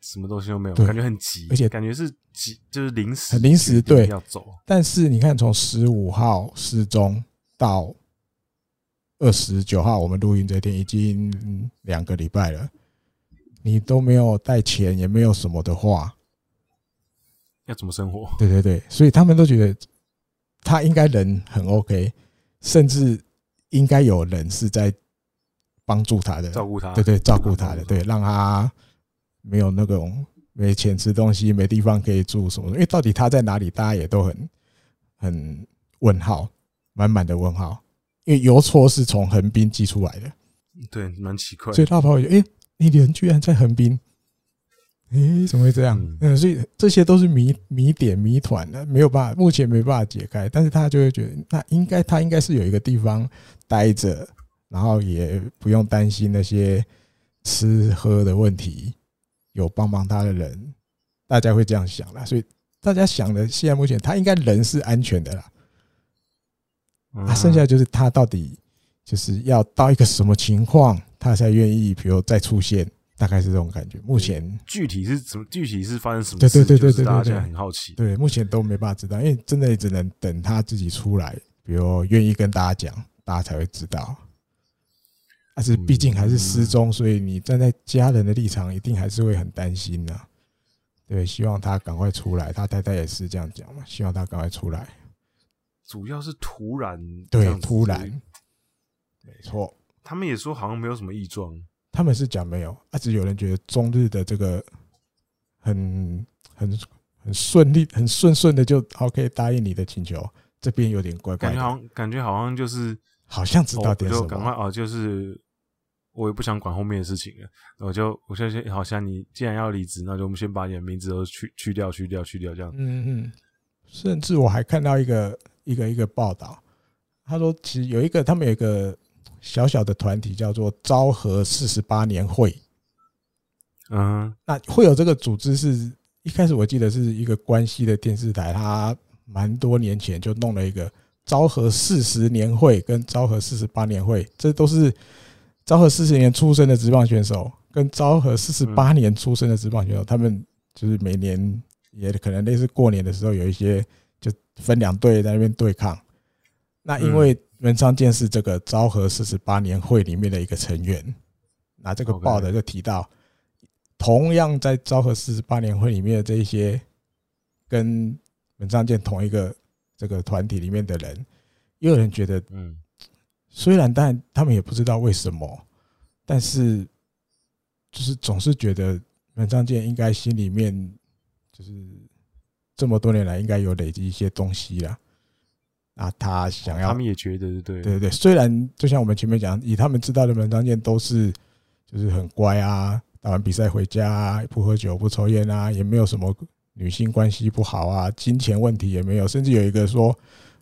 什么东西都没有，感觉很急，而且感觉是急，就是临时，很临时，对，要走。但是你看，从十五号失踪到二十九号，我们录音这天已经两个礼拜了。你都没有带钱，也没有什么的话，要怎么生活？对对对，所以他们都觉得他应该人很 OK，甚至应该有人是在帮助他的，照顾他，对对，照顾他的，对，让他没有那种没钱吃东西、没地方可以住什么的。因为到底他在哪里，大家也都很很问号，满满的问号。因为邮戳是从横滨寄出来的，对，蛮奇怪。所以大朋友，哎。你人居然在横滨？诶，怎么会这样？嗯，所以这些都是谜谜点、谜团的，没有办法，目前没办法解开。但是他就会觉得，那应该他应该是有一个地方待着，然后也不用担心那些吃喝的问题，有帮帮他的人，大家会这样想啦。所以大家想的，现在目前他应该人是安全的啦。啊剩下就是他到底就是要到一个什么情况？他才愿意，比如再出现，大概是这种感觉。目前具体是怎么？具体是发生什么？对对对对对对，大家很好奇。对，目前都没办法知道，因为真的只能等他自己出来，比如愿意跟大家讲，大家才会知道。但是毕竟还是失踪，所以你站在家人的立场，一定还是会很担心的。对，希望他赶快出来。他太太也是这样讲嘛，希望他赶快出来。主要是突然，对，突然，没错。他们也说好像没有什么异状，他们是讲没有，啊，只有人觉得中日的这个很很很顺利，很顺顺的就好，可以答应你的请求。这边有点怪怪的，感觉好像感觉好像就是好像知道点什么，赶快哦，就是我也不想管后面的事情了，我就我相信好像你既然要离职，那就我们先把你的名字都去去掉，去掉，去掉这样。嗯嗯，甚至我还看到一个一个一个报道，他说其实有一个他们有一个小小的团体叫做昭和四十八年会，嗯，那会有这个组织是一开始我记得是一个关西的电视台，他。蛮多年前就弄了一个昭和四十年会跟昭和四十八年会，这都是昭和四十年出生的职棒选手跟昭和四十八年出生的职棒选手，他们就是每年也可能类似过年的时候有一些就分两队在那边对抗。那因为文昌剑是这个昭和四十八年会里面的一个成员，那这个报的就提到，同样在昭和四十八年会里面的这一些跟。文昌剑同一个这个团体里面的人，也有人觉得，嗯，虽然但他们也不知道为什么，但是就是总是觉得文昌剑应该心里面就是这么多年来应该有累积一些东西了，啊，他想要，他们也觉得对，对对对，虽然就像我们前面讲，以他们知道的本昌剑都是就是很乖啊，打完比赛回家啊，不喝酒不抽烟啊，也没有什么。女性关系不好啊，金钱问题也没有，甚至有一个说，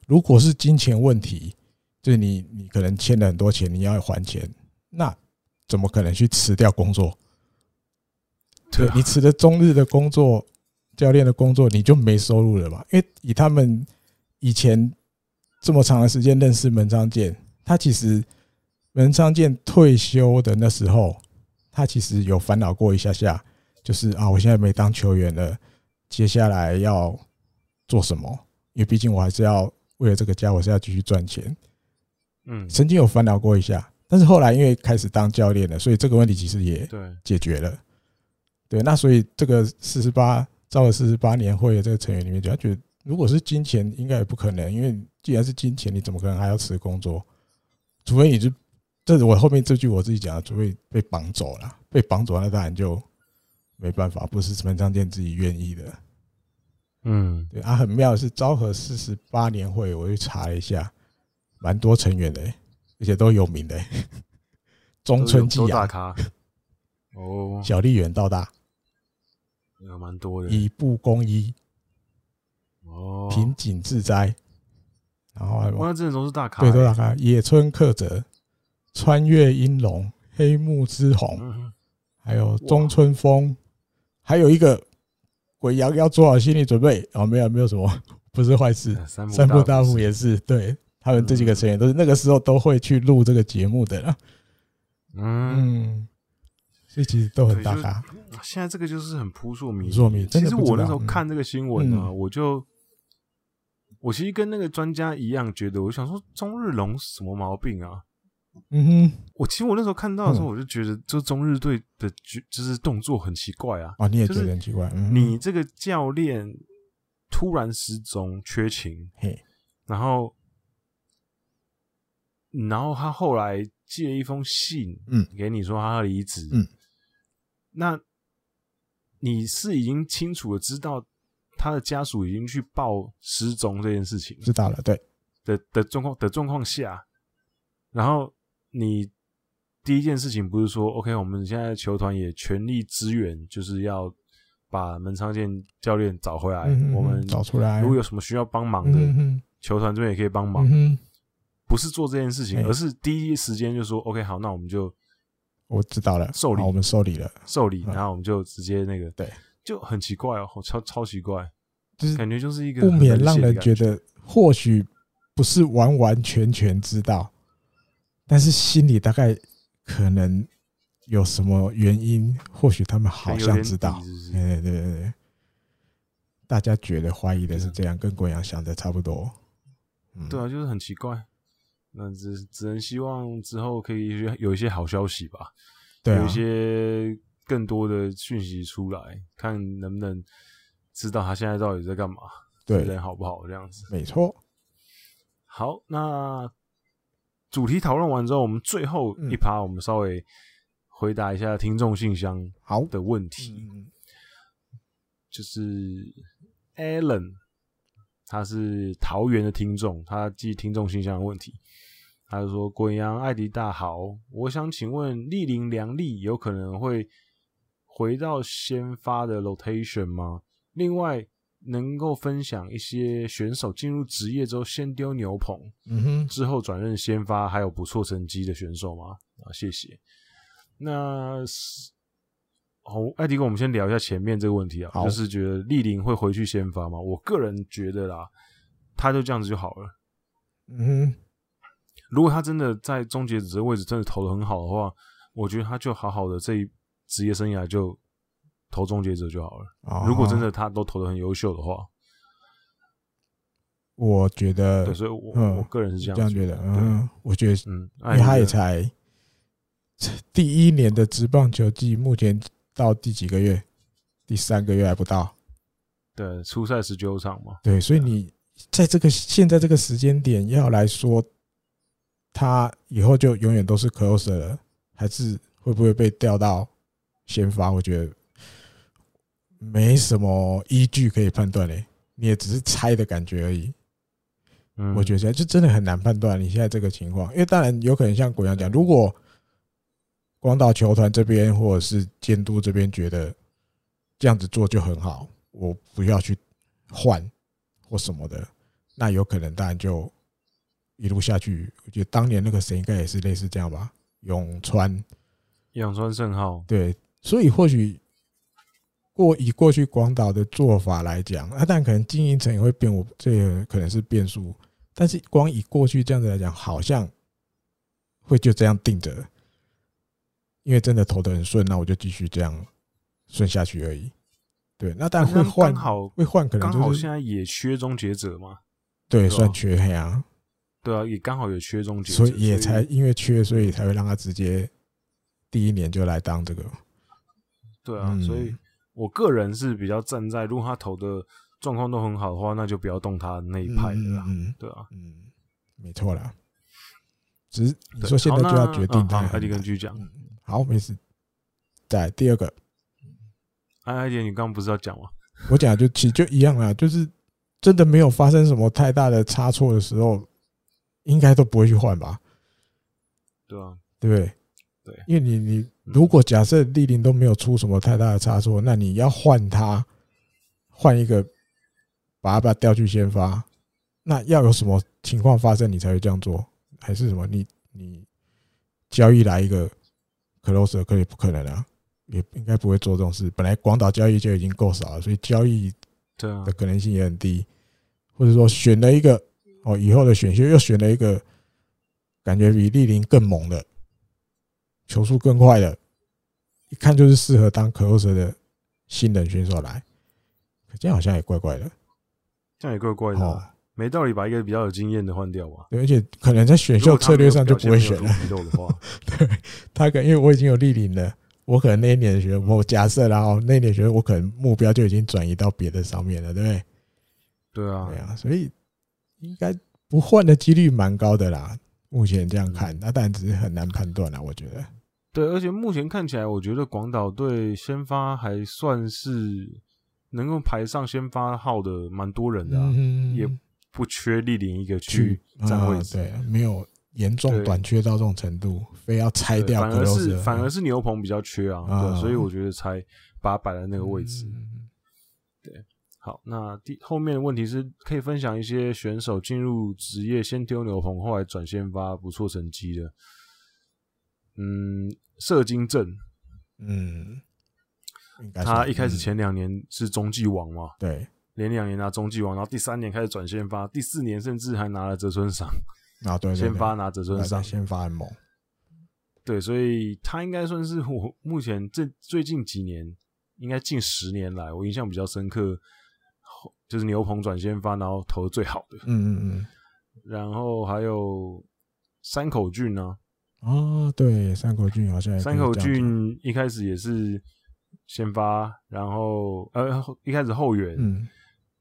如果是金钱问题，就是你你可能欠了很多钱，你要还钱，那怎么可能去辞掉工作？对，你辞了中日的工作，教练的工作，你就没收入了嘛？因为以他们以前这么长的时间认识门昌健，他其实门昌健退休的那时候，他其实有烦恼过一下下，就是啊，我现在没当球员了。接下来要做什么？因为毕竟我还是要为了这个家，我是要继续赚钱。嗯，曾经有烦恼过一下，但是后来因为开始当教练了，所以这个问题其实也解决了。对，那所以这个四十八招了四十八年会的这个成员里面，就他觉得如果是金钱，应该也不可能，因为既然是金钱，你怎么可能还要辞工作？除非你是，这是我后面这句我自己讲的，除非被绑走了，被绑走了，那当然就。没办法，不是什么张健自己愿意的。嗯，对啊，很妙的是昭和四十八年会，我去查了一下，蛮多成员的，而且都有名的。中村纪阳，哦，小笠原到大，有蛮多的。以部公一，哦，平井自哉，然后还有，哇，这些都是大咖，对，都大咖。野村克则，穿越英龙，黑木之弘，还有中村风。还有一个鬼阳要做好心理准备哦，没有没有什么，不是坏事。三部大辅也是，对他们这几个成员都是那个时候都会去录这个节目的了。嗯，所以其实都很大咖。现在这个就是很扑朔迷离。其实我那时候看这个新闻呢，我就我其实跟那个专家一样，觉得我想说中日龙什么毛病啊？嗯哼，我其实我那时候看到的时候，我就觉得，这中日队的就是动作很奇怪啊。啊，你也觉得很奇怪？你这个教练突然失踪，缺勤，嘿，然后，然后他后来寄了一封信，嗯，给你说他要离职，嗯，那你是已经清楚的知道他的家属已经去报失踪这件事情，知道了，对的的状况的状况下，然后。你第一件事情不是说，OK，我们现在球团也全力支援，就是要把门昌健教练找回来。我们找出来，如果有什么需要帮忙的，嗯球团这边也可以帮忙。嗯不是做这件事情，而是第一时间就说，OK，好，那我们就我知道了，受理，我们受理了，受理，然后我们就直接那个，对，就很奇怪哦，超超奇怪，就是感觉就是一个不免让人觉得，或许不是完完全全知道。但是心里大概可能有什么原因，或许他们好像知道，对对对对，大家觉得怀疑的是这样，跟国阳想的差不多。嗯、对啊，就是很奇怪。那只只能希望之后可以有一些好消息吧，对啊、有一些更多的讯息出来，看能不能知道他现在到底在干嘛，对人好不好这样子。没错。好，那主题讨论完之后，我们最后一趴，我们稍微回答一下听众信箱好的问题。嗯、就是 Alan，他是桃园的听众，他寄听众信箱的问题。他就说：“滚阳艾迪大好，我想请问立林良利有可能会回到先发的 rotation 吗？另外，能够分享一些选手进入职业之后先丢牛棚，嗯哼，之后转任先发还有不错成绩的选手吗？啊，谢谢。那哦，艾迪哥，我们先聊一下前面这个问题啊，就是觉得立林会回去先发吗？我个人觉得啦，他就这样子就好了。嗯哼。”如果他真的在终结者这个位置真的投的很好的话，我觉得他就好好的这一职业生涯就投终结者就好了。哦、如果真的他都投的很优秀的话，我觉得，对，所以我，嗯、我个人是这样，这样觉得。嗯，我觉得，嗯，因为他也才第一年的职棒球季，目前到第几个月？第三个月还不到。对，初赛十九场嘛。对，所以你在这个现在这个时间点要来说。他以后就永远都是 closer 了，还是会不会被调到先发？我觉得没什么依据可以判断嘞，你也只是猜的感觉而已。嗯，我觉得就真的很难判断你现在这个情况，因为当然有可能像国阳讲，如果光岛球团这边或者是监督这边觉得这样子做就很好，我不要去换或什么的，那有可能当然就。一路下去，我觉得当年那个谁应该也是类似这样吧。永川，永川胜浩，对，所以或许过以过去广岛的做法来讲，啊，但可能经营层也会变，我这个可能是变数。但是光以过去这样子来讲，好像会就这样定着，因为真的投的很顺，那我就继续这样顺下去而已。对，那当然会换，好会换，可能就是现在也缺终结者嘛。对，算缺黑啊。对啊，也刚好有缺终结者，所以也才因为缺，所以才会让他直接第一年就来当这个。对啊，所以我个人是比较站在，如果他投的状况都很好的话，那就不要动他那一派的啦。嗯，对啊，嗯，没错啦。只是你说现在就要决定，他艾迪根继续讲。好，没事。再来第二个，艾艾姐，你刚刚不是要讲吗？我讲就其实就一样啦，就是真的没有发生什么太大的差错的时候。应该都不会去换吧？对啊，对不对？对，因为你你如果假设立林都没有出什么太大的差错，那你要换他，换一个，把他把他调去先发，那要有什么情况发生，你才会这样做？还是什么？你你交易来一个 closer 可以不可能啊？也应该不会做这种事。本来广岛交易就已经够少了，所以交易的可能性也很低，或者说选了一个。哦，以后的选秀又选了一个感觉比立林更猛的，球速更快的，一看就是适合当 closer 的新人选手来，可这样好像也怪怪的，这样也怪怪的，哦，没道理把一个比较有经验的换掉吧？对，而且可能在选秀策略上就不会选了。对，他可能因为我已经有立林了，我可能那一年的学，我假设然后那一年学，我可能目标就已经转移到别的上面了，对不对？对啊，对啊，所以。应该不换的几率蛮高的啦，目前这样看，那当然只是很难判断啦。我觉得，对，而且目前看起来，我觉得广岛队先发还算是能够排上先发号的蛮多人的，啊，也不缺立林一个去占位置，对，没有严重短缺到这种程度，非要拆掉，反而是反而是牛棚比较缺啊，对，所以我觉得才把它摆在那个位置，对。好，那第后面的问题是可以分享一些选手进入职业先丢牛棚，后来转先发不错成绩的。嗯，射金正，嗯，他一开始前两年是中继王嘛，对，连两年拿中继王，然后第三年开始转先发，第四年甚至还拿了泽村赏。啊，对，先发拿泽村赏，先发很猛，对，所以他应该算是我目前这最近几年，应该近十年来我印象比较深刻。就是牛棚转先发，然后投的最好的。嗯嗯嗯，然后还有山口俊呢、啊。哦，对，山口俊好像山口俊一开始也是先发，然后呃一开始后援，嗯，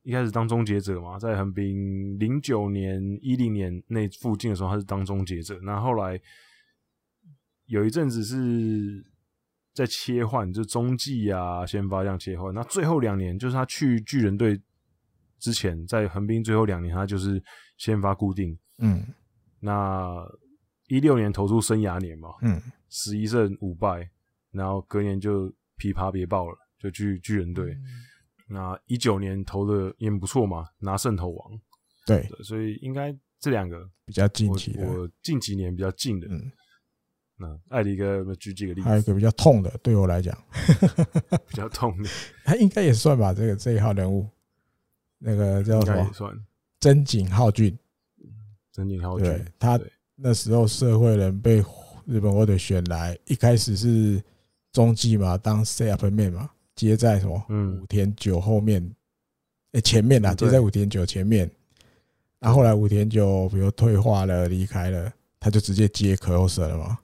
一开始当终结者嘛，在横滨零九年、一零年那附近的时候，他是当终结者。那后，后来有一阵子是在切换，就中继啊、先发这样切换。那最后两年，就是他去巨人队之前，在横滨最后两年，他就是先发固定。嗯，那一六年投出生涯年嘛，嗯，十一胜五败，然后隔年就琵琶别抱了，就去巨人队。嗯、那一九年投的也不错嘛，拿胜投王。对，对，所以应该这两个比较近期的，我近几年比较近的。嗯，那艾迪哥举几个例子？还有一个比较痛的，对我来讲，比较痛的，他应该也算吧。这个这一号人物，那个叫什么？真井浩俊。真井浩俊，对，他那时候社会人被日本火腿选来，一开始是中继嘛，当 setup man 嘛，接在什么？嗯，武田久后面，哎、欸，前面啦，接在武田久前面。然后后来武田久比如退化了，离开了，他就直接接 closer 了嘛。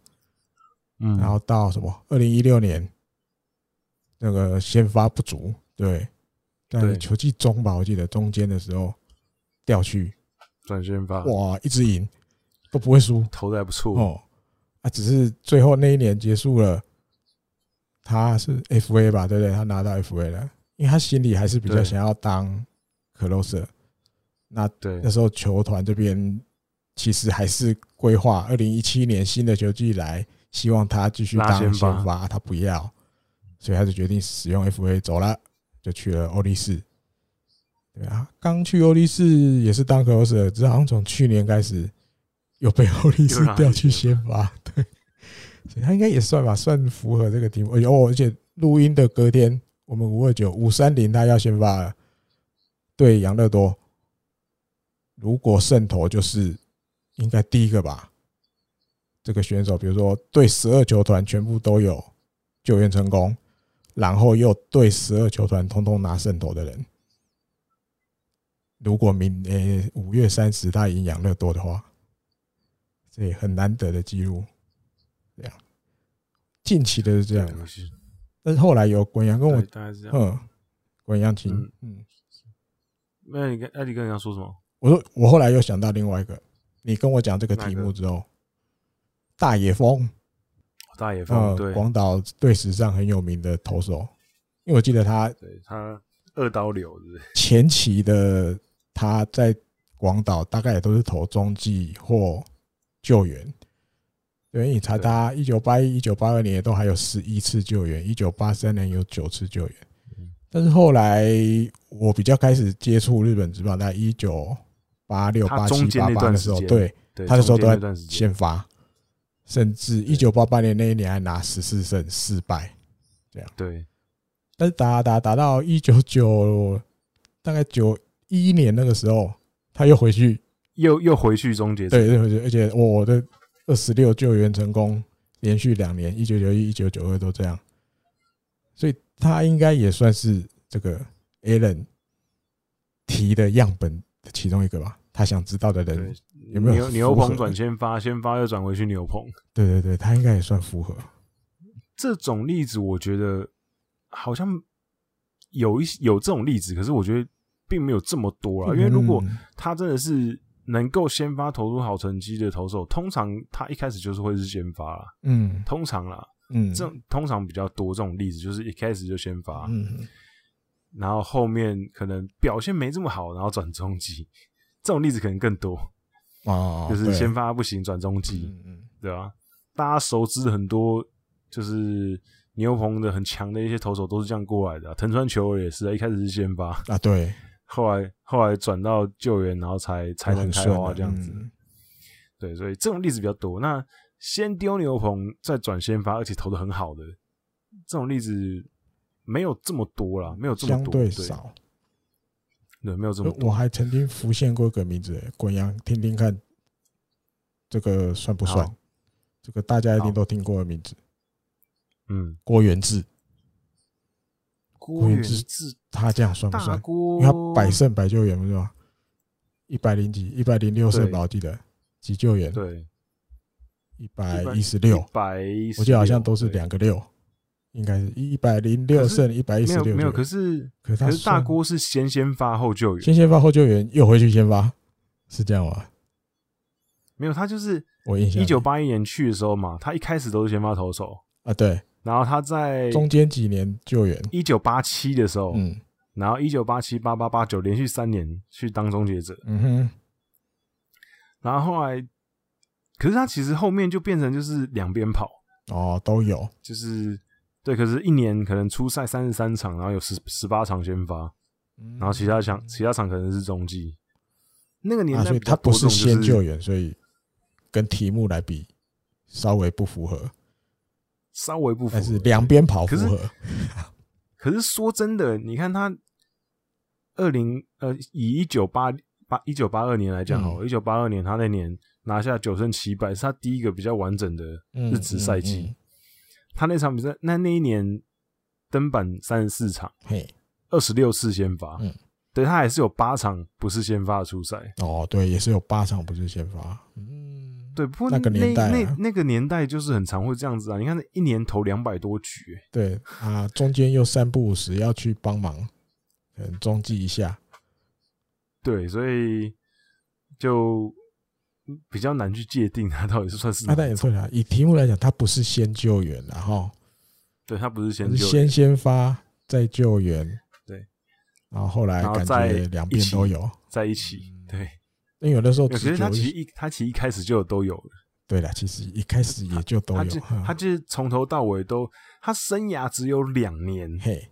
嗯，然后到什么？二零一六年，那个先发不足，对，在球季中吧，我记得中间的时候调去。转先发哇，一直赢都不会输，投的还不错哦。啊，只是最后那一年结束了，他是 FA 吧，对不对？他拿到 FA 了，因为他心里还是比较想要当 closer。那对那时候球团这边其实还是规划二零一七年新的球季来，希望他继续当先发，他不要，所以他就决定使用 FA 走了，就去了欧力士。对啊，刚去欧力士也是当 closer，只是好像从去年开始又被后力士调去先发，对，所以他应该也算吧，算符合这个题目。哦，而且录音的隔天，我们五二九五三零他要先发了，对，杨乐多，如果胜投就是应该第一个吧。这个选手，比如说对十二球团全部都有救援成功，然后又对十二球团通通拿胜投的人。如果明年五月三十他赢养乐多的话，这也很难得的记录。这样，近期的是这样，但是后来有滚阳跟我，嗯，滚阳听，嗯，那你跟艾迪跟人家说什么？我说我后来又想到另外一个，你跟我讲这个题目之后，大野枫，大野枫，对，广岛队史上很有名的投手，因为我记得他，对他二刀流是前期的。他在广岛大概也都是投中继或救援，因为你查他一九八一、一九八二年也都还有十一次救援，一九八三年有九次救援。但是后来我比较开始接触日本职棒，在一九八六、八七、八八的时候，对，他的时候都在先发，甚至一九八八年那一年还拿十四胜四败，这样。对，但是打打打到一九九，大概九。一一年那个时候，他又回去，又又回去终结。对，对，而且我的二十六救援成功，连续两年，一九九一、一九九二都这样，所以他应该也算是这个 Allen 提的样本的其中一个吧。他想知道的人有没有牛牛棚转先发，先发又转回去牛棚？对对对，他应该也算符合。这种例子，我觉得好像有一有这种例子，可是我觉得。并没有这么多啊，因为如果他真的是能够先发投出好成绩的投手，通常他一开始就是会是先发啦。嗯，通常啦，嗯，这通常比较多这种例子，就是一开始就先发，嗯，然后后面可能表现没这么好，然后转中继，这种例子可能更多哦，就是先发不行转中继，嗯嗯，对吧？大家熟知的很多就是。牛棚的很强的一些投手都是这样过来的，啊，藤川球儿也是，一开始是先发。啊，对，后来后来转到救援，然后才才能开花这样子，嗯，对，所以这种例子比较多。那先丢牛棚再转先发，而且投的很好的这种例子没有这么多啦，没有这么多，相对少，对，没有这么多。我还曾经浮现过一个名字，滚阳，听听看，这个算不算？这个大家一定都听过的名字。嗯，郭元志，郭源治，他这样算不算？因为他百胜百救援，不是吗？一百零几，一百零六胜吧，我记得。急救员，对，一百一十六，百，我记得好像都是两个六，应该是一百零六胜一百一十六，没有，可是可是大锅是先先发后救援，先先发后救援又回去先发，是这样吗？没有，他就是我印象一九八一年去的时候嘛，他一开始都是先发投手。啊，对，然后他在中间几年救援，一九八七的时候，嗯。然后一九八七、八八、八九连续三年去当终结者，嗯哼。然后后来，可是他其实后面就变成就是两边跑哦，都有，就是对。可是，一年可能初赛三十三场，然后有十十八场先发，然后其他场其他场可能是中继。那个年代、就是啊，所以他不是先救援，所以跟题目来比稍微不符合，稍微不符合，但是两边跑符合。可是说真的，你看他。二零呃，以一九八八一九八二年来讲好，一九八二年他那年拿下九胜七败，是他第一个比较完整的日职赛季。嗯嗯嗯、他那场比赛，那那一年登板三十四场，嘿，二十六次先发，嗯，对他还是有八场不是先发的出赛。哦，对，也是有八场不是先发。嗯，对，不过那个年代、啊、那那，那个年代就是很常会这样子啊。你看，那一年投两百多局、欸，对啊，中间又三不五时要去帮忙。嗯，中继一下，对，所以就比较难去界定他到底是算是。那但也错了，以题目来讲，他不是先救援，然后，对他不是先救援，先先发再救援，对，然后后来感觉两边都有。在一起，对，因为有的时候其实他其实一他其实一开始就都有了，对了，其实一开始也就都有，他就是从头到尾都，他生涯只有两年，嘿，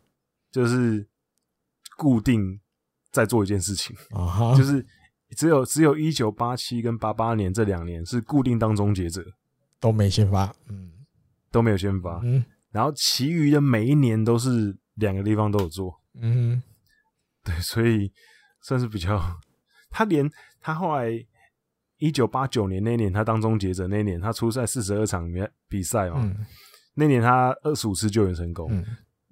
就是。固定在做一件事情，uh-huh. 就是只有只有一九八七跟八八年这两年是固定当终结者，都没先发，嗯，都没有先发，嗯，然后其余的每一年都是两个地方都有做，嗯，对，所以算是比较，他连他后来一九八九年那年他当终结者那年他出赛四十二场比赛嘛，嗯，那年他二十五次救援成功，嗯。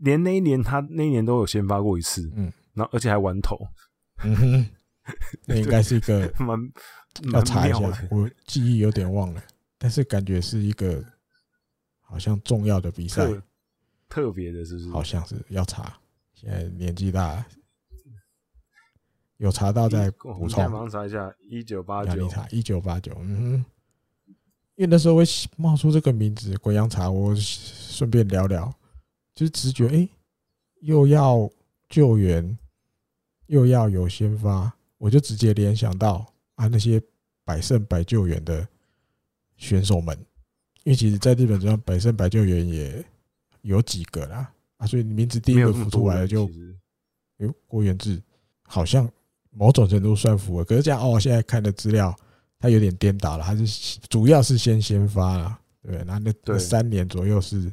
连那一年，他那一年都有先发过一次，嗯，然后而且还玩头，嗯哼，那应该是一个 蛮要查一下，我记忆有点忘了，但是感觉是一个好像重要的比赛，特别的，是不是？好像是要查，现在年纪大，有查到再补充。马上查一下，一九八九，一九八九，嗯哼，因为那时候会冒出这个名字，鬼阳茶，我顺便聊聊。就是直觉，哎、欸，又要救援，又要有先发，我就直接联想到啊，那些百胜百救援的选手们，因为其实在日本这样百胜百救援也有几个啦，啊，所以名字第一个浮出来的就，哎呦，郭元志好像某种程度算符合，可是这样哦，现在看的资料他有点颠倒了，他是主要是先先发了，对，那那三年左右是。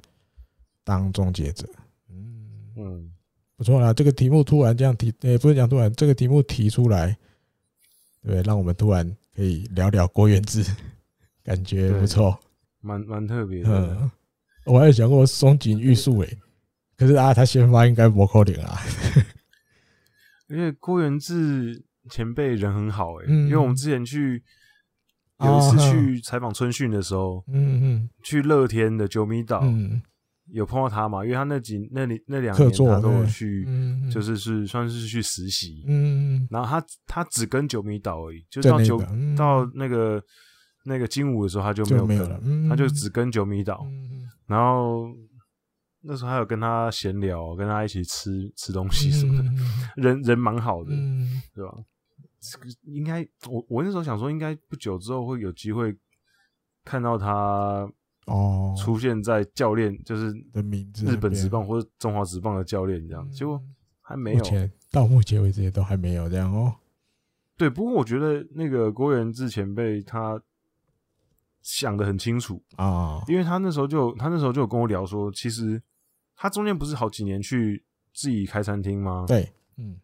当终结者，嗯。嗯，不错啦。这个题目突然这样提，也不是讲突然，这个题目提出来，对，让我们突然可以聊聊郭元志，感觉不错，蛮蛮特别的。嗯，我还有想过松井玉树诶，可是啊，他先发应该不扣脸啊。因为郭元志前辈人很好诶，因为我们之前去有一次去采访春训的时候，嗯嗯，去乐天的九米岛，嗯。有碰到他嘛？因为他那几那里那两年他都有去，就是是算是去实习。嗯，然后他他只跟九米岛而已，就到九到那个那个金武的时候他就没有跟了，他就只跟九米岛。然后那时候还有跟他闲聊，跟他一起吃吃东西什么的，人人蛮好的，对吧？这个应该我我那时候想说，应该不久之后会有机会看到他。哦，出现在教练就是的名字，日本职棒或者中华职棒的教练这样，结果还没有。目前到目前为止也都还没有这样哦。对，不过我觉得那个郭源治前辈他想的很清楚啊，因为他那时候就他那时候就有跟我聊说，其实他中间不是好几年去自己开餐厅吗？对，嗯，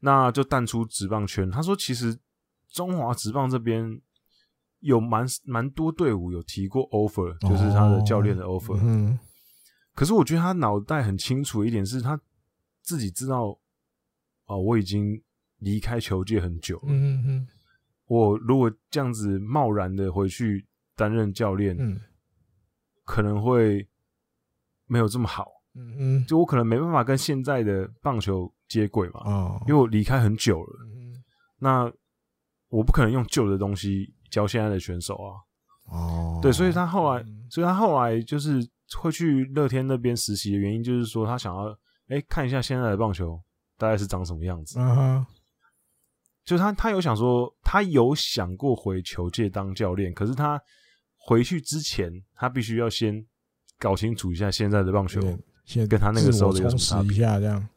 那就淡出职棒圈。他说，其实中华职棒这边。有蛮蛮多队伍有提过 offer，就是他的教练的 offer。嗯，可是我觉得他脑袋很清楚一点，是他自己知道，哦，我已经离开球界很久了。嗯嗯，我如果这样子贸然的回去担任教练，嗯，可能会没有这么好。嗯嗯，就我可能没办法跟现在的棒球接轨嘛。哦，因为我离开很久了。嗯，那我不可能用旧的东西教现在的选手啊。哦，对，所以他后来，所以他后来就是会去乐天那边实习的原因，就是说他想要哎、欸、看一下现在的棒球大概是长什么样子。嗯哼，就是他他有想说，他有想过回球界当教练，可是他回去之前，他必须要先搞清楚一下现在的棒球，先跟他那个时候的有什么差别。一下这样，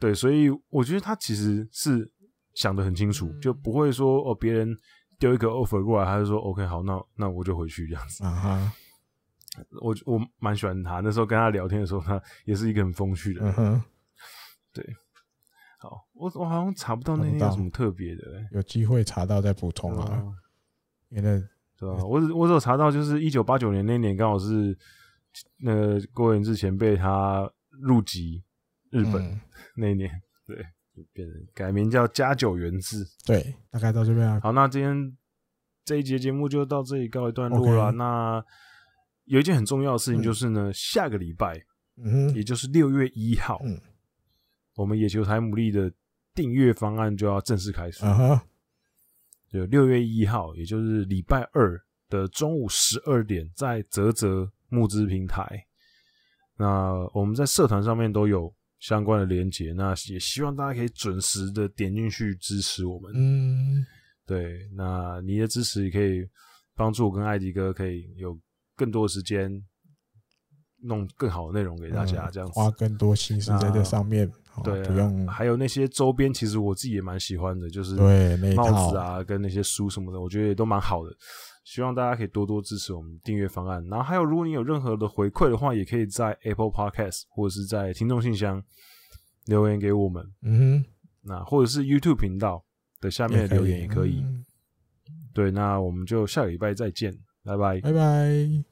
对，所以我觉得他其实是想的很清楚，就不会说哦别人。丢一个 offer 过来，他就说 OK 好，那那我就回去这样子。啊哈，我我蛮喜欢他，那时候跟他聊天的时候，他也是一个很风趣的人。嗯哼，对，好，我我好像查不到那天有什么特别的、欸，有机会查到再补充啊。因为对吧？我我只有查到就是一九八九年那年刚好是那个郭元志前辈他入籍日本、嗯、那一年，对。变成改名叫加九元字，对，大概到这边啊。好，那今天这一节节目就到这里告一段落了。那有一件很重要的事情就是呢，嗯、下个礼拜，嗯，也就是六月一号，嗯，我们野球台牡蛎的订阅方案就要正式开始。啊哈，就六月一号，也就是礼拜二的中午十二点，在泽泽募资平台，那我们在社团上面都有。相关的连接，那也希望大家可以准时的点进去支持我们。嗯，对，那你的支持也可以帮助我跟艾迪哥可以有更多的时间弄更好的内容给大家，这样子、嗯、花更多心思在这上面。对，不用。还有那些周边，其实我自己也蛮喜欢的，就是对帽子啊，跟那些书什么的，我觉得也都蛮好的。希望大家可以多多支持我们订阅方案，然后还有，如果你有任何的回馈的话，也可以在 Apple Podcast 或者是在听众信箱留言给我们。嗯哼，那或者是 YouTube 频道的下面的留言也可以。可以嗯、对，那我们就下个礼拜再见，拜拜，拜拜。